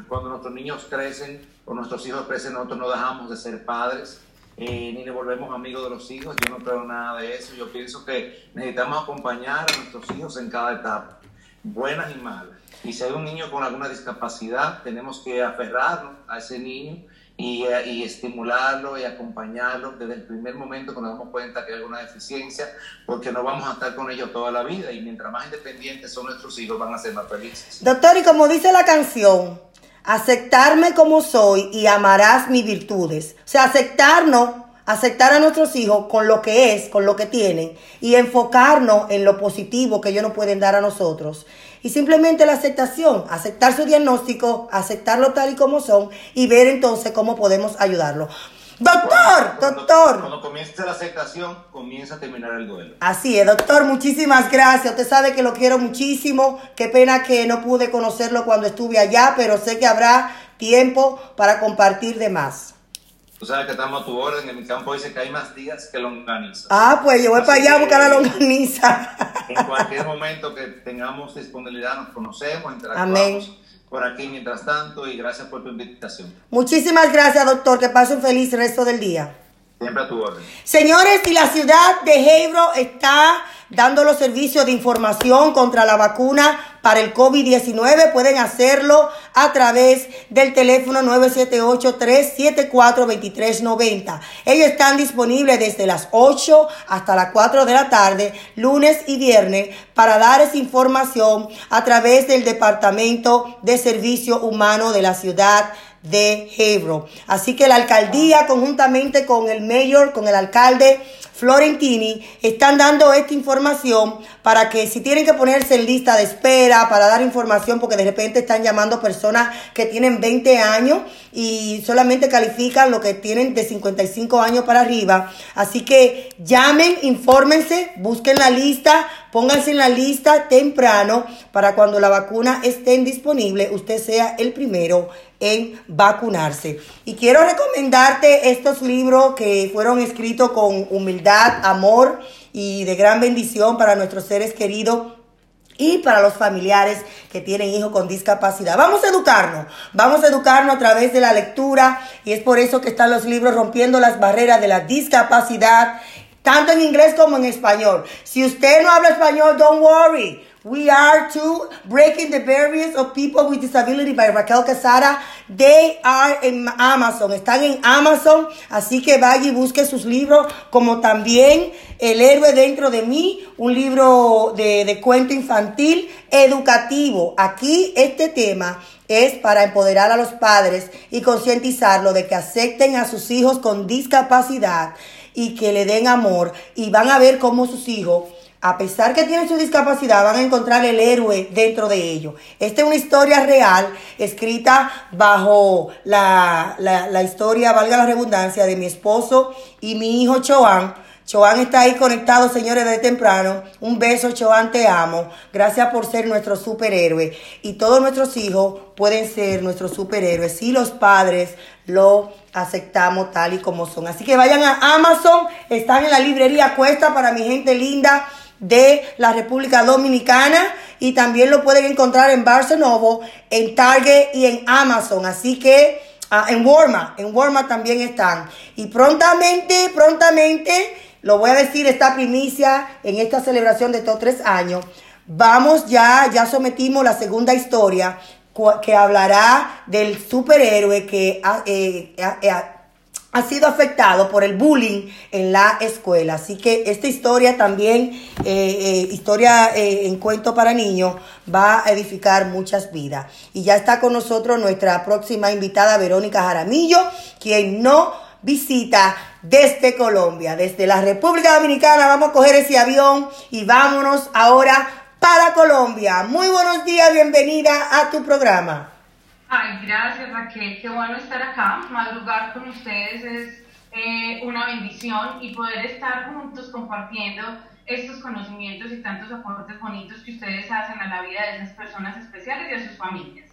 Cuando nuestros niños crecen o nuestros hijos crecen, nosotros no dejamos de ser padres eh, ni le volvemos amigos de los hijos. Yo no creo nada de eso. Yo pienso que necesitamos acompañar a nuestros hijos en cada etapa, buenas y malas. Y si hay un niño con alguna discapacidad, tenemos que aferrarnos a ese niño y, eh, y, estimularlo y acompañarlo desde el primer momento que nos damos cuenta que hay alguna deficiencia, porque no vamos a estar con ellos toda la vida y mientras más independientes son nuestros hijos, van a ser más felices. Doctor, y como dice la canción, aceptarme como soy y amarás mis virtudes. O sea, aceptarnos, aceptar a nuestros hijos con lo que es, con lo que tienen y enfocarnos en lo positivo que ellos nos pueden dar a nosotros. Y simplemente la aceptación, aceptar su diagnóstico, aceptarlo tal y como son y ver entonces cómo podemos ayudarlo. Doctor, doctor. Cuando comienza la aceptación, comienza a terminar el duelo. Así es, doctor, muchísimas gracias. Usted sabe que lo quiero muchísimo. Qué pena que no pude conocerlo cuando estuve allá, pero sé que habrá tiempo para compartir de más. Tú sabes que estamos a tu orden. En mi campo dice que hay más días que longaniza. Ah, pues yo voy para allá a buscar la longaniza. En cualquier momento que tengamos disponibilidad, nos conocemos, interactuamos Amén. Por aquí mientras tanto y gracias por tu invitación. Muchísimas gracias, doctor. Que pase un feliz resto del día. Siempre a tu orden. Señores, y la ciudad de Hebron está dando los servicios de información contra la vacuna para el COVID-19. Pueden hacerlo a través del teléfono 978-374-2390. Ellos están disponibles desde las 8 hasta las 4 de la tarde, lunes y viernes, para dar esa información a través del Departamento de Servicio Humano de la ciudad de Hebron. Así que la alcaldía, conjuntamente con el mayor, con el alcalde Florentini, están dando esta información para que si tienen que ponerse en lista de espera para dar información, porque de repente están llamando personas que tienen 20 años y solamente califican lo que tienen de 55 años para arriba. Así que llamen, infórmense, busquen la lista, pónganse en la lista temprano para cuando la vacuna esté disponible, usted sea el primero en vacunarse. Y quiero recomendarte estos libros que fueron escritos con humildad, amor y de gran bendición para nuestros seres queridos y para los familiares que tienen hijos con discapacidad. Vamos a educarnos, vamos a educarnos a través de la lectura y es por eso que están los libros rompiendo las barreras de la discapacidad, tanto en inglés como en español. Si usted no habla español, don't worry. We are too breaking the barriers of people with disability by Raquel Casara. They are en Amazon, están en Amazon, así que vaya y busque sus libros, como también El héroe dentro de mí, un libro de, de cuento infantil educativo. Aquí este tema es para empoderar a los padres y concientizarlo de que acepten a sus hijos con discapacidad y que le den amor y van a ver cómo sus hijos a pesar que tienen su discapacidad, van a encontrar el héroe dentro de ellos. Esta es una historia real, escrita bajo la, la, la, historia, valga la redundancia, de mi esposo y mi hijo Choan. Choan está ahí conectado, señores, de temprano. Un beso, Choan, te amo. Gracias por ser nuestro superhéroe. Y todos nuestros hijos pueden ser nuestros superhéroes si los padres lo aceptamos tal y como son. Así que vayan a Amazon, están en la librería Cuesta para mi gente linda de la República Dominicana y también lo pueden encontrar en Barcelona, en Target y en Amazon. Así que uh, en Walmart, en Walmart también están. Y prontamente, prontamente, lo voy a decir esta primicia en esta celebración de estos tres años. Vamos ya, ya sometimos la segunda historia que hablará del superhéroe que eh, eh, ha sido afectado por el bullying en la escuela. Así que esta historia también, eh, eh, historia en cuento para niños, va a edificar muchas vidas. Y ya está con nosotros nuestra próxima invitada, Verónica Jaramillo, quien no visita desde Colombia, desde la República Dominicana. Vamos a coger ese avión y vámonos ahora para Colombia. Muy buenos días, bienvenida a tu programa. Ay, gracias Raquel, qué bueno estar acá. Madrugar con ustedes es eh, una bendición y poder estar juntos compartiendo estos conocimientos y tantos aportes bonitos que ustedes hacen a la vida de esas personas especiales y a sus familias.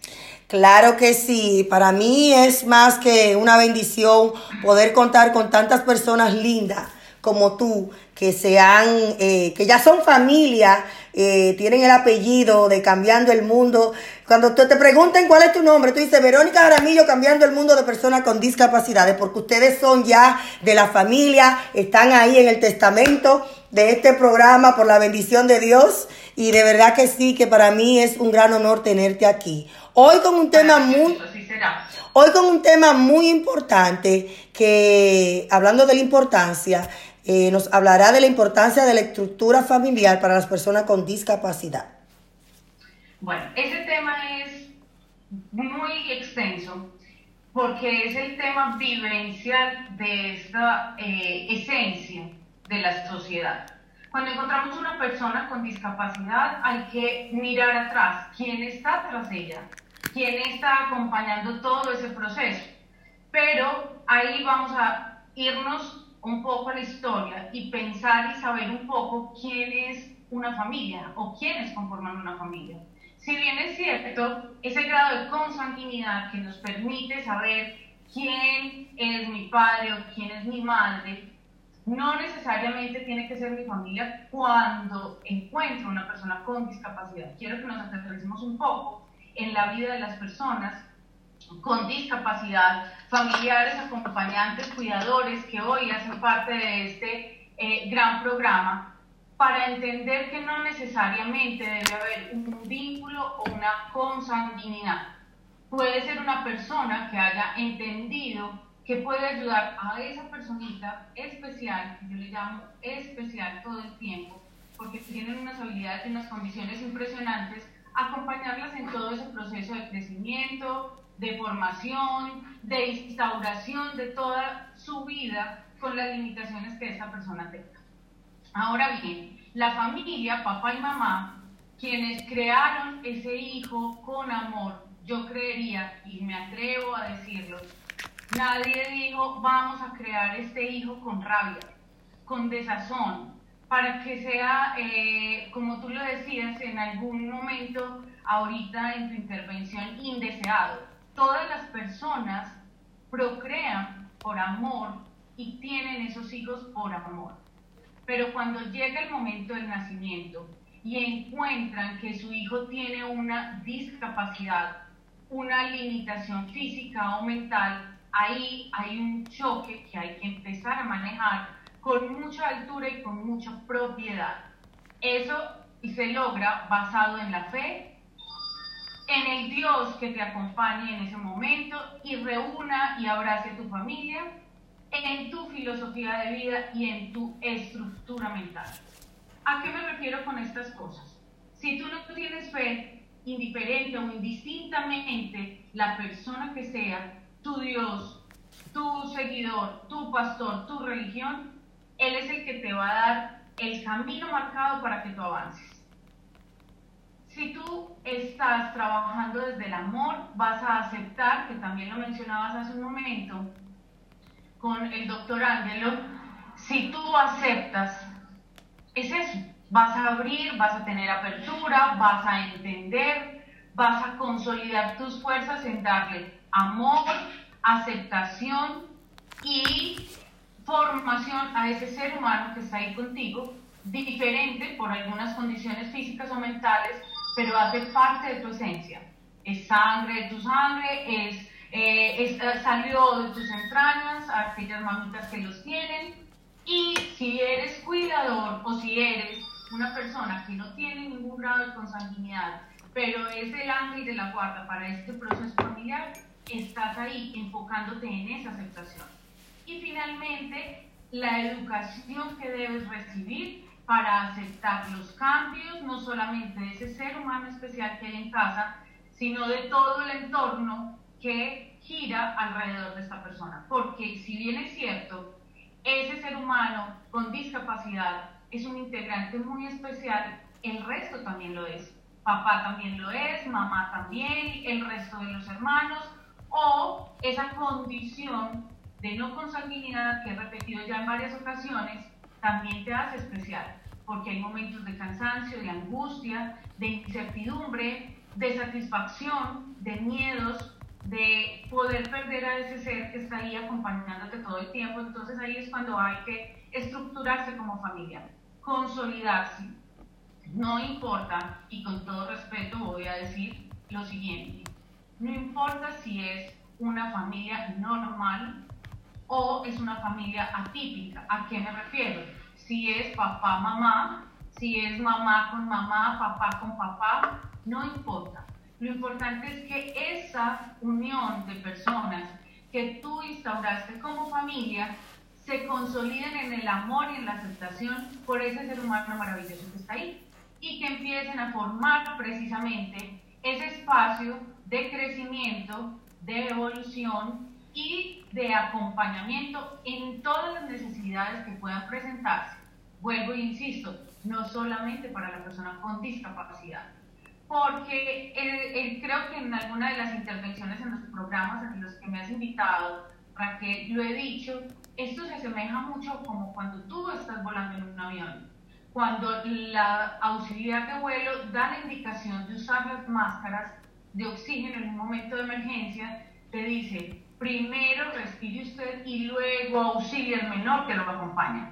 Claro que sí, para mí es más que una bendición poder contar con tantas personas lindas como tú, que sean, eh, que ya son familia, eh, tienen el apellido de Cambiando el Mundo. Cuando te, te pregunten cuál es tu nombre, tú dices Verónica Jaramillo Cambiando el Mundo de Personas con Discapacidades, porque ustedes son ya de la familia, están ahí en el testamento de este programa por la bendición de Dios y de verdad que sí, que para mí es un gran honor tenerte aquí. Hoy con un tema muy... Hoy con un tema muy importante que, hablando de la importancia, eh, nos hablará de la importancia de la estructura familiar para las personas con discapacidad. Bueno, ese tema es muy extenso porque es el tema vivencial de esta eh, esencia de la sociedad. Cuando encontramos una persona con discapacidad hay que mirar atrás, quién está tras ella, quién está acompañando todo ese proceso. Pero ahí vamos a irnos un poco la historia y pensar y saber un poco quién es una familia o quiénes conforman una familia. Si bien es cierto, ese grado de consanguinidad que nos permite saber quién es mi padre o quién es mi madre, no necesariamente tiene que ser mi familia cuando encuentro una persona con discapacidad. Quiero que nos aterricemos un poco en la vida de las personas con discapacidad, familiares, acompañantes, cuidadores que hoy hacen parte de este eh, gran programa, para entender que no necesariamente debe haber un vínculo o una consanguinidad. Puede ser una persona que haya entendido que puede ayudar a esa personita especial, que yo le llamo especial todo el tiempo, porque tienen unas habilidades y unas condiciones impresionantes, acompañarlas en todo ese proceso de crecimiento, de formación, de instauración de toda su vida con las limitaciones que esa persona tenga. Ahora bien, la familia, papá y mamá, quienes crearon ese hijo con amor, yo creería, y me atrevo a decirlo, Nadie dijo, vamos a crear este hijo con rabia, con desazón, para que sea, eh, como tú lo decías en algún momento ahorita en tu intervención, indeseado. Todas las personas procrean por amor y tienen esos hijos por amor. Pero cuando llega el momento del nacimiento y encuentran que su hijo tiene una discapacidad, una limitación física o mental, ahí hay un choque que hay que empezar a manejar con mucha altura y con mucha propiedad. Eso se logra basado en la fe, en el Dios que te acompañe en ese momento y reúna y abrace a tu familia, en tu filosofía de vida y en tu estructura mental. ¿A qué me refiero con estas cosas? Si tú no tienes fe, indiferente o indistintamente, la persona que sea, tu Dios, tu seguidor, tu pastor, tu religión, Él es el que te va a dar el camino marcado para que tú avances. Si tú estás trabajando desde el amor, vas a aceptar, que también lo mencionabas hace un momento con el doctor Ángelo, si tú aceptas, es eso, vas a abrir, vas a tener apertura, vas a entender, vas a consolidar tus fuerzas en darle amor, aceptación y formación a ese ser humano que está ahí contigo, diferente por algunas condiciones físicas o mentales, pero hace parte de tu esencia. Es sangre de tu sangre, es, eh, eh, salió de tus entrañas, aquellas mamitas que los tienen. Y si eres cuidador o si eres una persona que no tiene ningún grado de consanguinidad, pero es el ángel de la guarda para este proceso familiar, estás ahí enfocándote en esa aceptación. Y finalmente, la educación que debes recibir para aceptar los cambios, no solamente de ese ser humano especial que hay en casa, sino de todo el entorno que gira alrededor de esta persona. Porque si bien es cierto, ese ser humano con discapacidad es un integrante muy especial, el resto también lo es. Papá también lo es, mamá también, el resto de los hermanos, o esa condición de no consanguinidad que he repetido ya en varias ocasiones, también te hace especial, porque hay momentos de cansancio, de angustia, de incertidumbre, de satisfacción, de miedos, de poder perder a ese ser que está ahí acompañándote todo el tiempo. Entonces ahí es cuando hay que estructurarse como familia, consolidarse. No importa, y con todo respeto voy a decir lo siguiente, no importa si es una familia normal o es una familia atípica. ¿A qué me refiero? Si es papá, mamá, si es mamá con mamá, papá con papá, no importa. Lo importante es que esa unión de personas que tú instauraste como familia se consoliden en el amor y en la aceptación por ese ser humano maravilloso que está ahí y que empiecen a formar precisamente ese espacio de crecimiento, de evolución y de acompañamiento en todas las necesidades que puedan presentarse. Vuelvo e insisto, no solamente para la persona con discapacidad, porque creo que en alguna de las intervenciones en los programas en los que me has invitado, Raquel, lo he dicho, esto se asemeja mucho como cuando tú estás volando en un avión. Cuando la auxiliar de vuelo da la indicación de usar las máscaras de oxígeno en un momento de emergencia, te dice, primero respire usted y luego auxilie al menor que lo acompaña.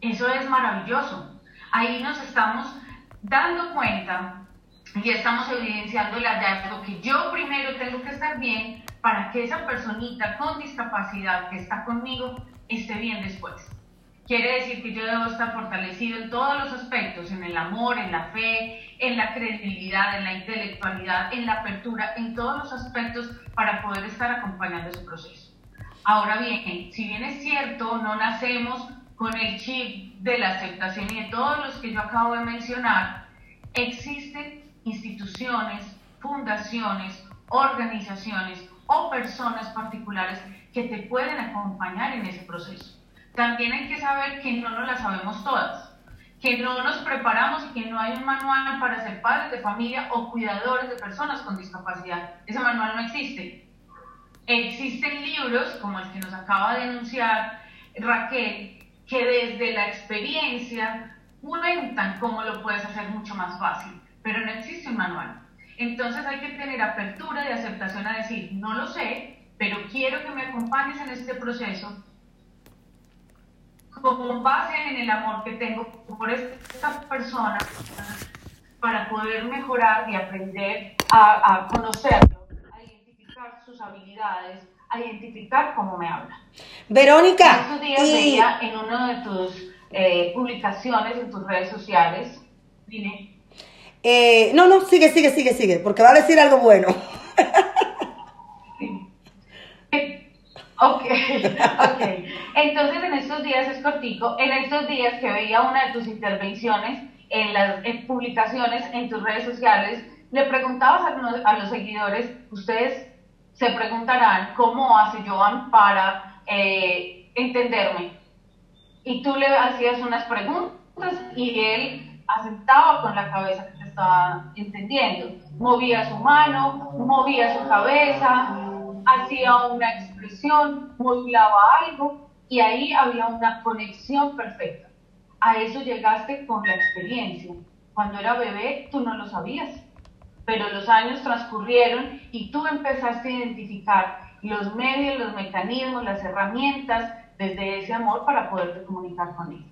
Eso es maravilloso. Ahí nos estamos dando cuenta y estamos evidenciando el hallazgo que yo primero tengo que estar bien para que esa personita con discapacidad que está conmigo esté bien después. Quiere decir que yo debo estar fortalecido en todos los aspectos, en el amor, en la fe, en la credibilidad, en la intelectualidad, en la apertura, en todos los aspectos para poder estar acompañando ese proceso. Ahora bien, si bien es cierto, no nacemos con el chip de la aceptación y de todos los que yo acabo de mencionar, existen instituciones, fundaciones, organizaciones o personas particulares que te pueden acompañar en ese proceso. También hay que saber que no nos la sabemos todas, que no nos preparamos y que no hay un manual para ser padres de familia o cuidadores de personas con discapacidad. Ese manual no existe. Existen libros, como el que nos acaba de denunciar Raquel, que desde la experiencia cuentan cómo lo puedes hacer mucho más fácil, pero no existe un manual. Entonces hay que tener apertura de aceptación a decir, no lo sé, pero quiero que me acompañes en este proceso con base en el amor que tengo por esta persona para poder mejorar y aprender a, conocerlo, a identificar sus habilidades, a identificar cómo me habla. Verónica. Estos días veía en una de tus eh, publicaciones en tus redes sociales, dime. Eh, no, no, sigue, sigue, sigue, sigue, porque va a decir algo bueno. Ok, ok. Entonces en estos días es cortico, en estos días que veía una de tus intervenciones en las publicaciones en tus redes sociales, le preguntabas a, los seguidores, ustedes se preguntarán cómo hace Joan para eh, entenderme. Y tú le hacías unas preguntas y él aceptaba con la cabeza que te estaba entendiendo. Movía su mano, movía su cabeza, hacía una expresión, modulaba algo y ahí había una conexión perfecta. A eso llegaste con la experiencia. Cuando era bebé tú no lo sabías, pero los años transcurrieron y tú empezaste a identificar los medios, los mecanismos, las herramientas desde ese amor para poderte comunicar con él.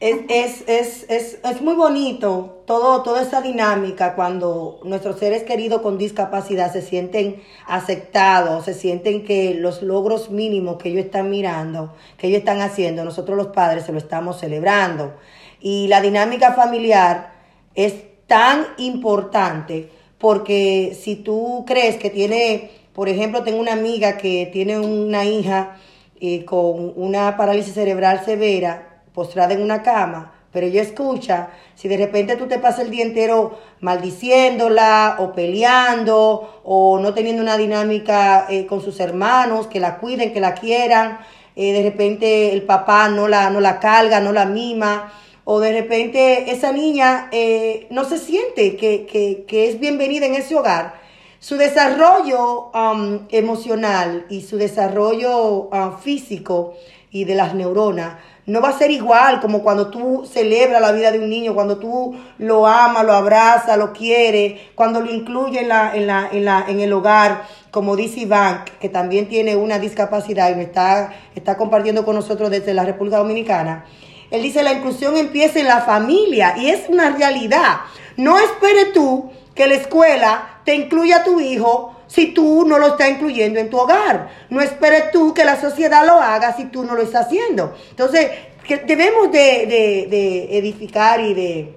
Es, es, es, es, es muy bonito todo, toda esa dinámica cuando nuestros seres queridos con discapacidad se sienten aceptados, se sienten que los logros mínimos que ellos están mirando, que ellos están haciendo, nosotros los padres se lo estamos celebrando. Y la dinámica familiar es tan importante porque si tú crees que tiene, por ejemplo, tengo una amiga que tiene una hija eh, con una parálisis cerebral severa, postrada en una cama, pero ella escucha, si de repente tú te pasas el día entero maldiciéndola o peleando o no teniendo una dinámica eh, con sus hermanos, que la cuiden, que la quieran, eh, de repente el papá no la, no la carga, no la mima, o de repente esa niña eh, no se siente que, que, que, es bienvenida en ese hogar. Su desarrollo um, emocional y su desarrollo uh, físico y de las neuronas no va a ser igual como cuando tú celebras la vida de un niño, cuando tú lo amas, lo abrazas, lo quieres, cuando lo incluyes en, la, en, la, en, la, en el hogar, como dice Iván, que también tiene una discapacidad y me está, está compartiendo con nosotros desde la República Dominicana. Él dice, la inclusión empieza en la familia y es una realidad. No espere tú que la escuela te incluya a tu hijo si tú no lo estás incluyendo en tu hogar. No esperes tú que la sociedad lo haga si tú no lo estás haciendo. Entonces, que debemos de, edificar y de,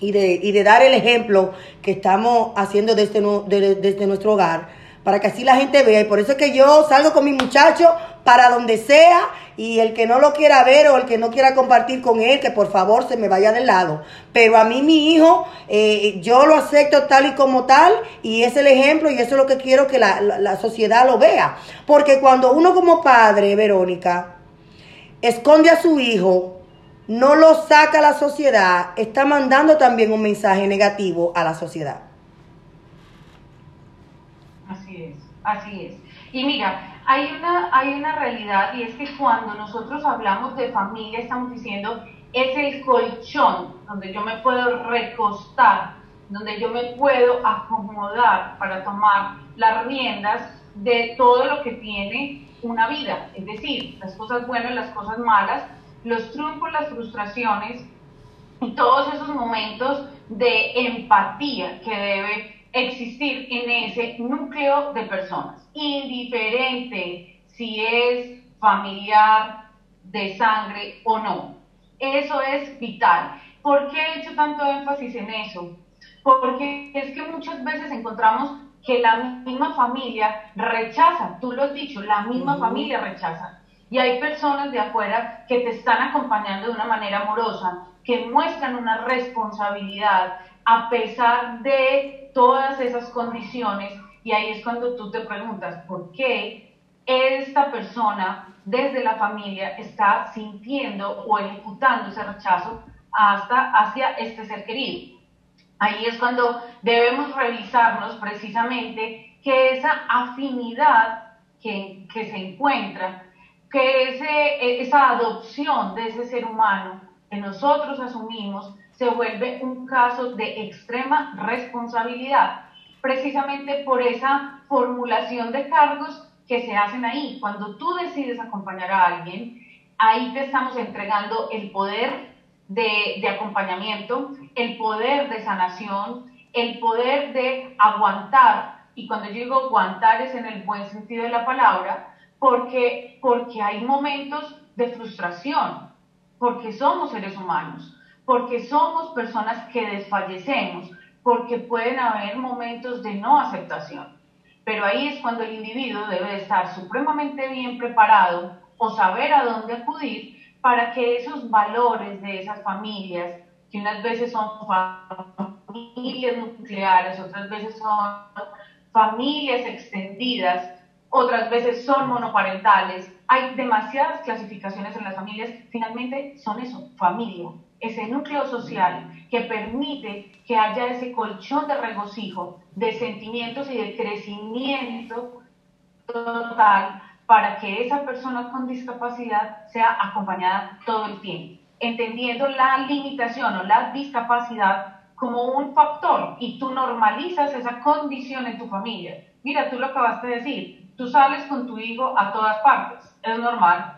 y de, y de dar el ejemplo que estamos haciendo desde, desde nuestro hogar para que así la gente vea. Y por eso es que yo salgo con mi muchacho para donde sea y el que no lo quiera ver o el que no quiera compartir con él, que por favor se me vaya del lado. Pero a mí mi hijo, eh, yo lo acepto tal y como tal y es el ejemplo y eso es lo que quiero que la, la sociedad lo vea. Porque cuando uno como padre, Verónica, esconde a su hijo, no lo saca a la sociedad, está mandando también un mensaje negativo a la sociedad. Así es, así es. Y mira, hay una, hay una realidad y es que cuando nosotros hablamos de familia estamos diciendo es el colchón donde yo me puedo recostar, donde yo me puedo acomodar para tomar las riendas de todo lo que tiene una vida, es decir, las cosas buenas, las cosas malas, los triunfos, las frustraciones y todos esos momentos de empatía que debe existir en ese núcleo de personas, indiferente si es familiar, de sangre o no. Eso es vital. ¿Por qué he hecho tanto énfasis en eso? Porque es que muchas veces encontramos que la misma familia rechaza, tú lo has dicho, la misma familia rechaza. Y hay personas de afuera que te están acompañando de una manera amorosa, que muestran una responsabilidad a pesar de todas esas condiciones. Y ahí es cuando tú te preguntas, ¿por qué esta persona desde la familia está sintiendo o ejecutando ese rechazo hasta hacia este ser querido? Ahí es cuando debemos revisarnos precisamente que esa afinidad que, que se encuentra, que ese, esa adopción de ese ser humano que nosotros asumimos se vuelve un caso de extrema responsabilidad, precisamente por esa formulación de cargos que se hacen ahí. Cuando tú decides acompañar a alguien, ahí te estamos entregando el poder de, acompañamiento, el poder de sanación, el poder de aguantar. Y cuando yo digo aguantar es en el buen sentido de la palabra, porque, porque hay momentos de frustración, porque somos seres humanos porque somos personas que desfallecemos, porque pueden haber momentos de no aceptación. Pero ahí es cuando el individuo debe estar supremamente bien preparado o saber a dónde acudir para que esos valores de esas familias, que unas veces son familias nucleares, otras veces son familias extendidas, otras veces son monoparentales, hay demasiadas clasificaciones en las familias, finalmente son eso, familia, ese núcleo social que permite que haya ese colchón de regocijo, de sentimientos y de crecimiento total para que esa persona con discapacidad sea acompañada todo el tiempo, entendiendo la limitación o la discapacidad como un factor y tú normalizas esa condición en tu familia. Mira, tú lo acabaste de decir, tú sales con tu hijo a todas partes, es normal.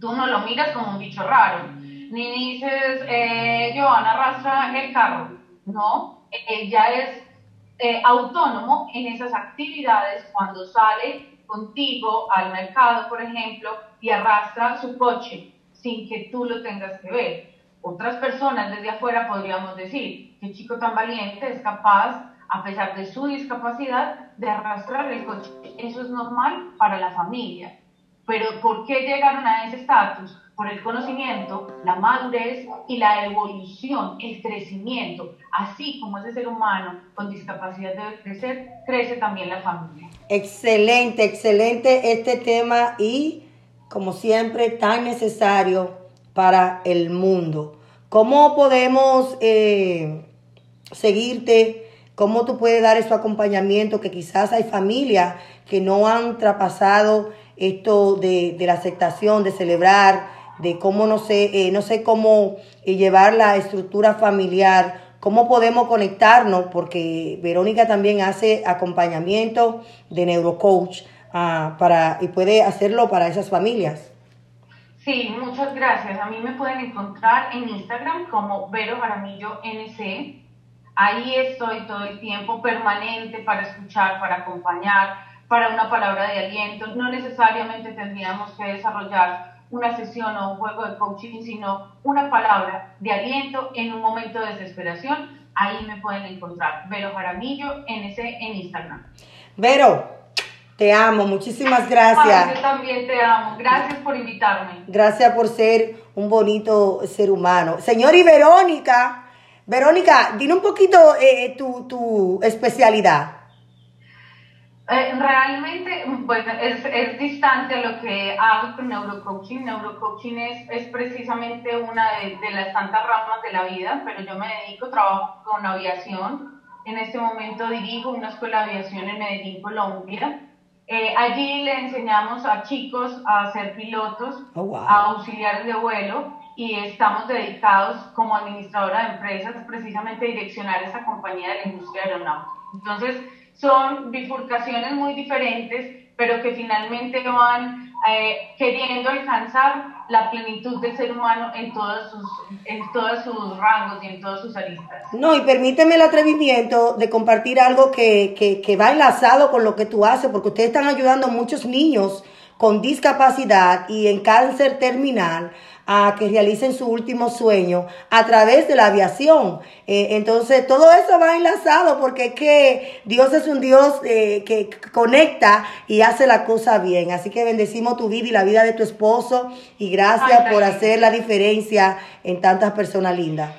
Tú no lo miras como un bicho raro, ni dices, eh, arrastra el carro. No, ella es eh, autónomo en esas actividades cuando sale contigo al mercado, por ejemplo, y arrastra su coche sin que tú lo tengas que ver. Otras personas desde afuera podríamos decir, qué chico tan valiente es capaz, a pesar de su discapacidad, de arrastrar el coche. Eso es normal para la familia. Pero ¿por qué llegaron a ese estatus? por el conocimiento, la madurez y la evolución, el crecimiento. Así como ese ser humano con discapacidad debe crecer, crece también la familia. Excelente, excelente este tema y como siempre tan necesario para el mundo. ¿Cómo podemos eh, seguirte? ¿Cómo tú puedes dar ese acompañamiento? Que quizás hay familias que no han traspasado esto de, de la aceptación, de celebrar, de cómo no sé, eh, no sé cómo eh, llevar la estructura familiar, cómo podemos conectarnos, porque Verónica también hace acompañamiento de neurocoach uh, para, y puede hacerlo para esas familias. Sí, muchas gracias. A mí me pueden encontrar en Instagram como Vero Jaramillo NC. Ahí estoy todo el tiempo permanente para escuchar, para acompañar, para una palabra de aliento. No necesariamente tendríamos que desarrollar una sesión o un juego de coaching, sino una palabra de aliento en un momento de desesperación, ahí me pueden encontrar. Vero Jaramillo, NC en Instagram. Vero, te amo, muchísimas gracias. yo también te amo, gracias por invitarme. Gracias por ser un bonito ser humano. Señor y Verónica, Verónica, dime un poquito eh, tu, tu especialidad. Eh, realmente, pues es, es, distante a lo que hago con neurocoaching. Neurocoaching es, es precisamente una de, de, las tantas ramas de la vida, pero yo me dedico, trabajo con aviación, en este momento dirijo una escuela de aviación en Medellín, Colombia. Eh, allí le enseñamos a chicos a ser pilotos, Oh, a auxiliares de vuelo y estamos dedicados como administradora de empresas precisamente a direccionar esa compañía de la industria aeronáutica. Entonces, son bifurcaciones muy diferentes, pero que finalmente van eh, queriendo alcanzar la plenitud del ser humano en todos sus, en todos sus rangos y en todas sus aristas. No, y permíteme el atrevimiento de compartir algo que, que, que va enlazado con lo que tú haces, porque ustedes están ayudando a muchos niños con discapacidad y en cáncer terminal a que realicen su último sueño a través de la aviación. Eh, entonces, todo eso va enlazado porque es que Dios es un Dios eh, que conecta y hace la cosa bien. Así que bendecimos tu vida y la vida de tu esposo y gracias Ay, por hacer la diferencia en tantas personas lindas.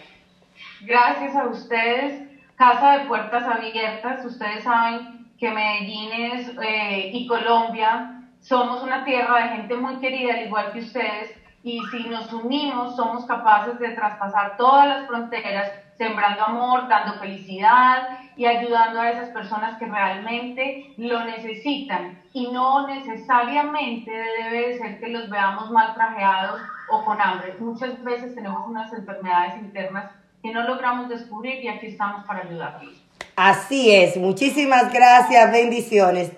Gracias a ustedes, Casa de Puertas Abiertas, ustedes saben que Medellín es, eh, y Colombia somos una tierra de gente muy querida, al igual que ustedes, y si nos unimos somos capaces de traspasar todas las fronteras, sembrando amor, dando felicidad y ayudando a esas personas que realmente lo necesitan. Y no necesariamente debe de ser que los veamos mal trajeados o con hambre. Muchas veces tenemos unas enfermedades internas que no logramos descubrir y aquí estamos para ayudarlos. Así es. Muchísimas gracias. Bendiciones.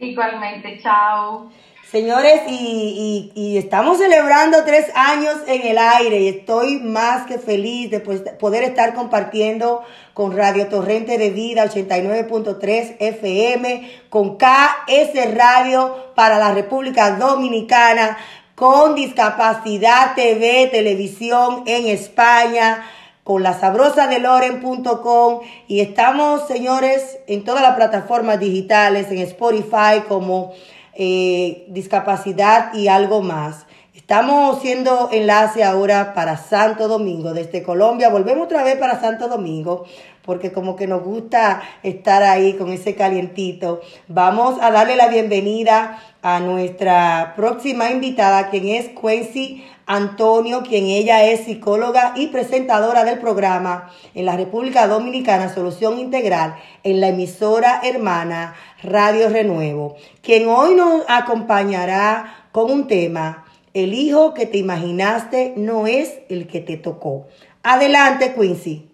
Igualmente, chao. Señores, y, estamos celebrando tres años en el aire y estoy más que feliz de pues, poder estar compartiendo con Radio Torrente de Vida 89.3 FM, con KS Radio para la República Dominicana, con Discapacidad TV, televisión en España, con la sabrosa de Loren.com y estamos, señores, en todas las plataformas digitales, en Spotify como eh, discapacidad y algo más. Estamos haciendo enlace ahora para Santo Domingo desde Colombia. Volvemos otra vez para Santo Domingo porque como que nos gusta estar ahí con ese calientito. Vamos a darle la bienvenida a nuestra próxima invitada, quien es Quincy Antonio, quien ella es psicóloga y presentadora del programa en la República Dominicana Solución Integral en la emisora hermana Radio Renuevo, quien hoy nos acompañará con un tema, el hijo que te imaginaste no es el que te tocó. Adelante, Quincy.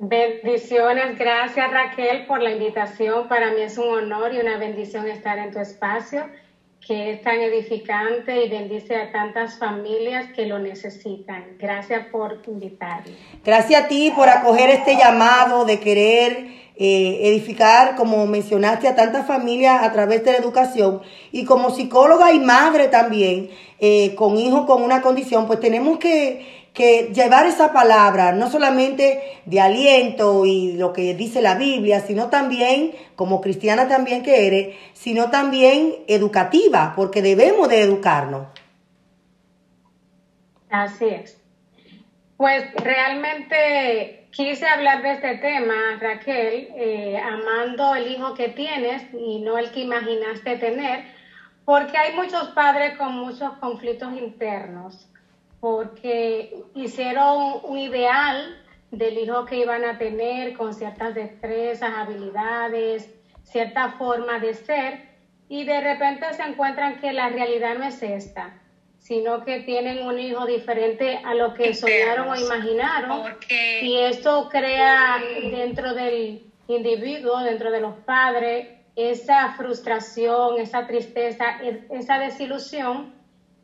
Bendiciones, gracias Raquel por la invitación. Para mí es un honor y una bendición estar en tu espacio, que es tan edificante y bendice a tantas familias que lo necesitan. Gracias por invitarme. Gracias a ti por acoger este llamado de querer eh, edificar, como mencionaste, a tantas familias a través de la educación. Y como psicóloga y madre también, eh, con hijos con una condición, pues tenemos que, que llevar esa palabra, no solamente de aliento y lo que dice la Biblia, sino también, como cristiana también que eres, sino también educativa, porque debemos de educarnos. Así es. Pues realmente quise hablar de este tema, Raquel, eh, amando el hijo que tienes y no el que imaginaste tener, porque hay muchos padres con muchos conflictos internos, porque hicieron un ideal del hijo que iban a tener con ciertas destrezas, habilidades, cierta forma de ser, y de repente se encuentran que la realidad no es esta sino que tienen un hijo diferente a lo que soñaron o imaginaron. Porque- Y esto crea dentro del individuo, dentro de los padres, esa frustración, esa tristeza, e- esa desilusión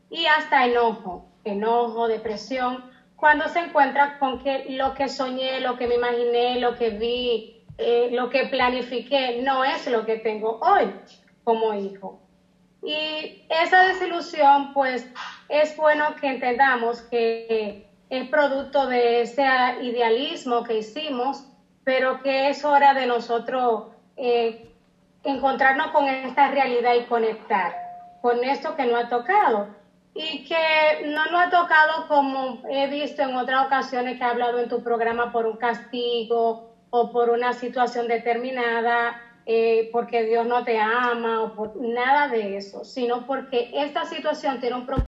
y hasta enojo, enojo, depresión, cuando se encuentra con que lo que soñé, lo que me imaginé, lo que vi, eh, lo que planifiqué, no es lo que tengo hoy como hijo. Y esa desilusión, pues, es bueno que entendamos que es producto de ese idealismo que hicimos, pero que es hora de nosotros eh, encontrarnos con esta realidad y conectar con esto que nos ha tocado. Y que no nos ha tocado como he visto en otras ocasiones que he hablado en tu programa por un castigo o por una situación determinada, eh, porque Dios no te ama o por nada de eso, sino porque esta situación tiene un propósito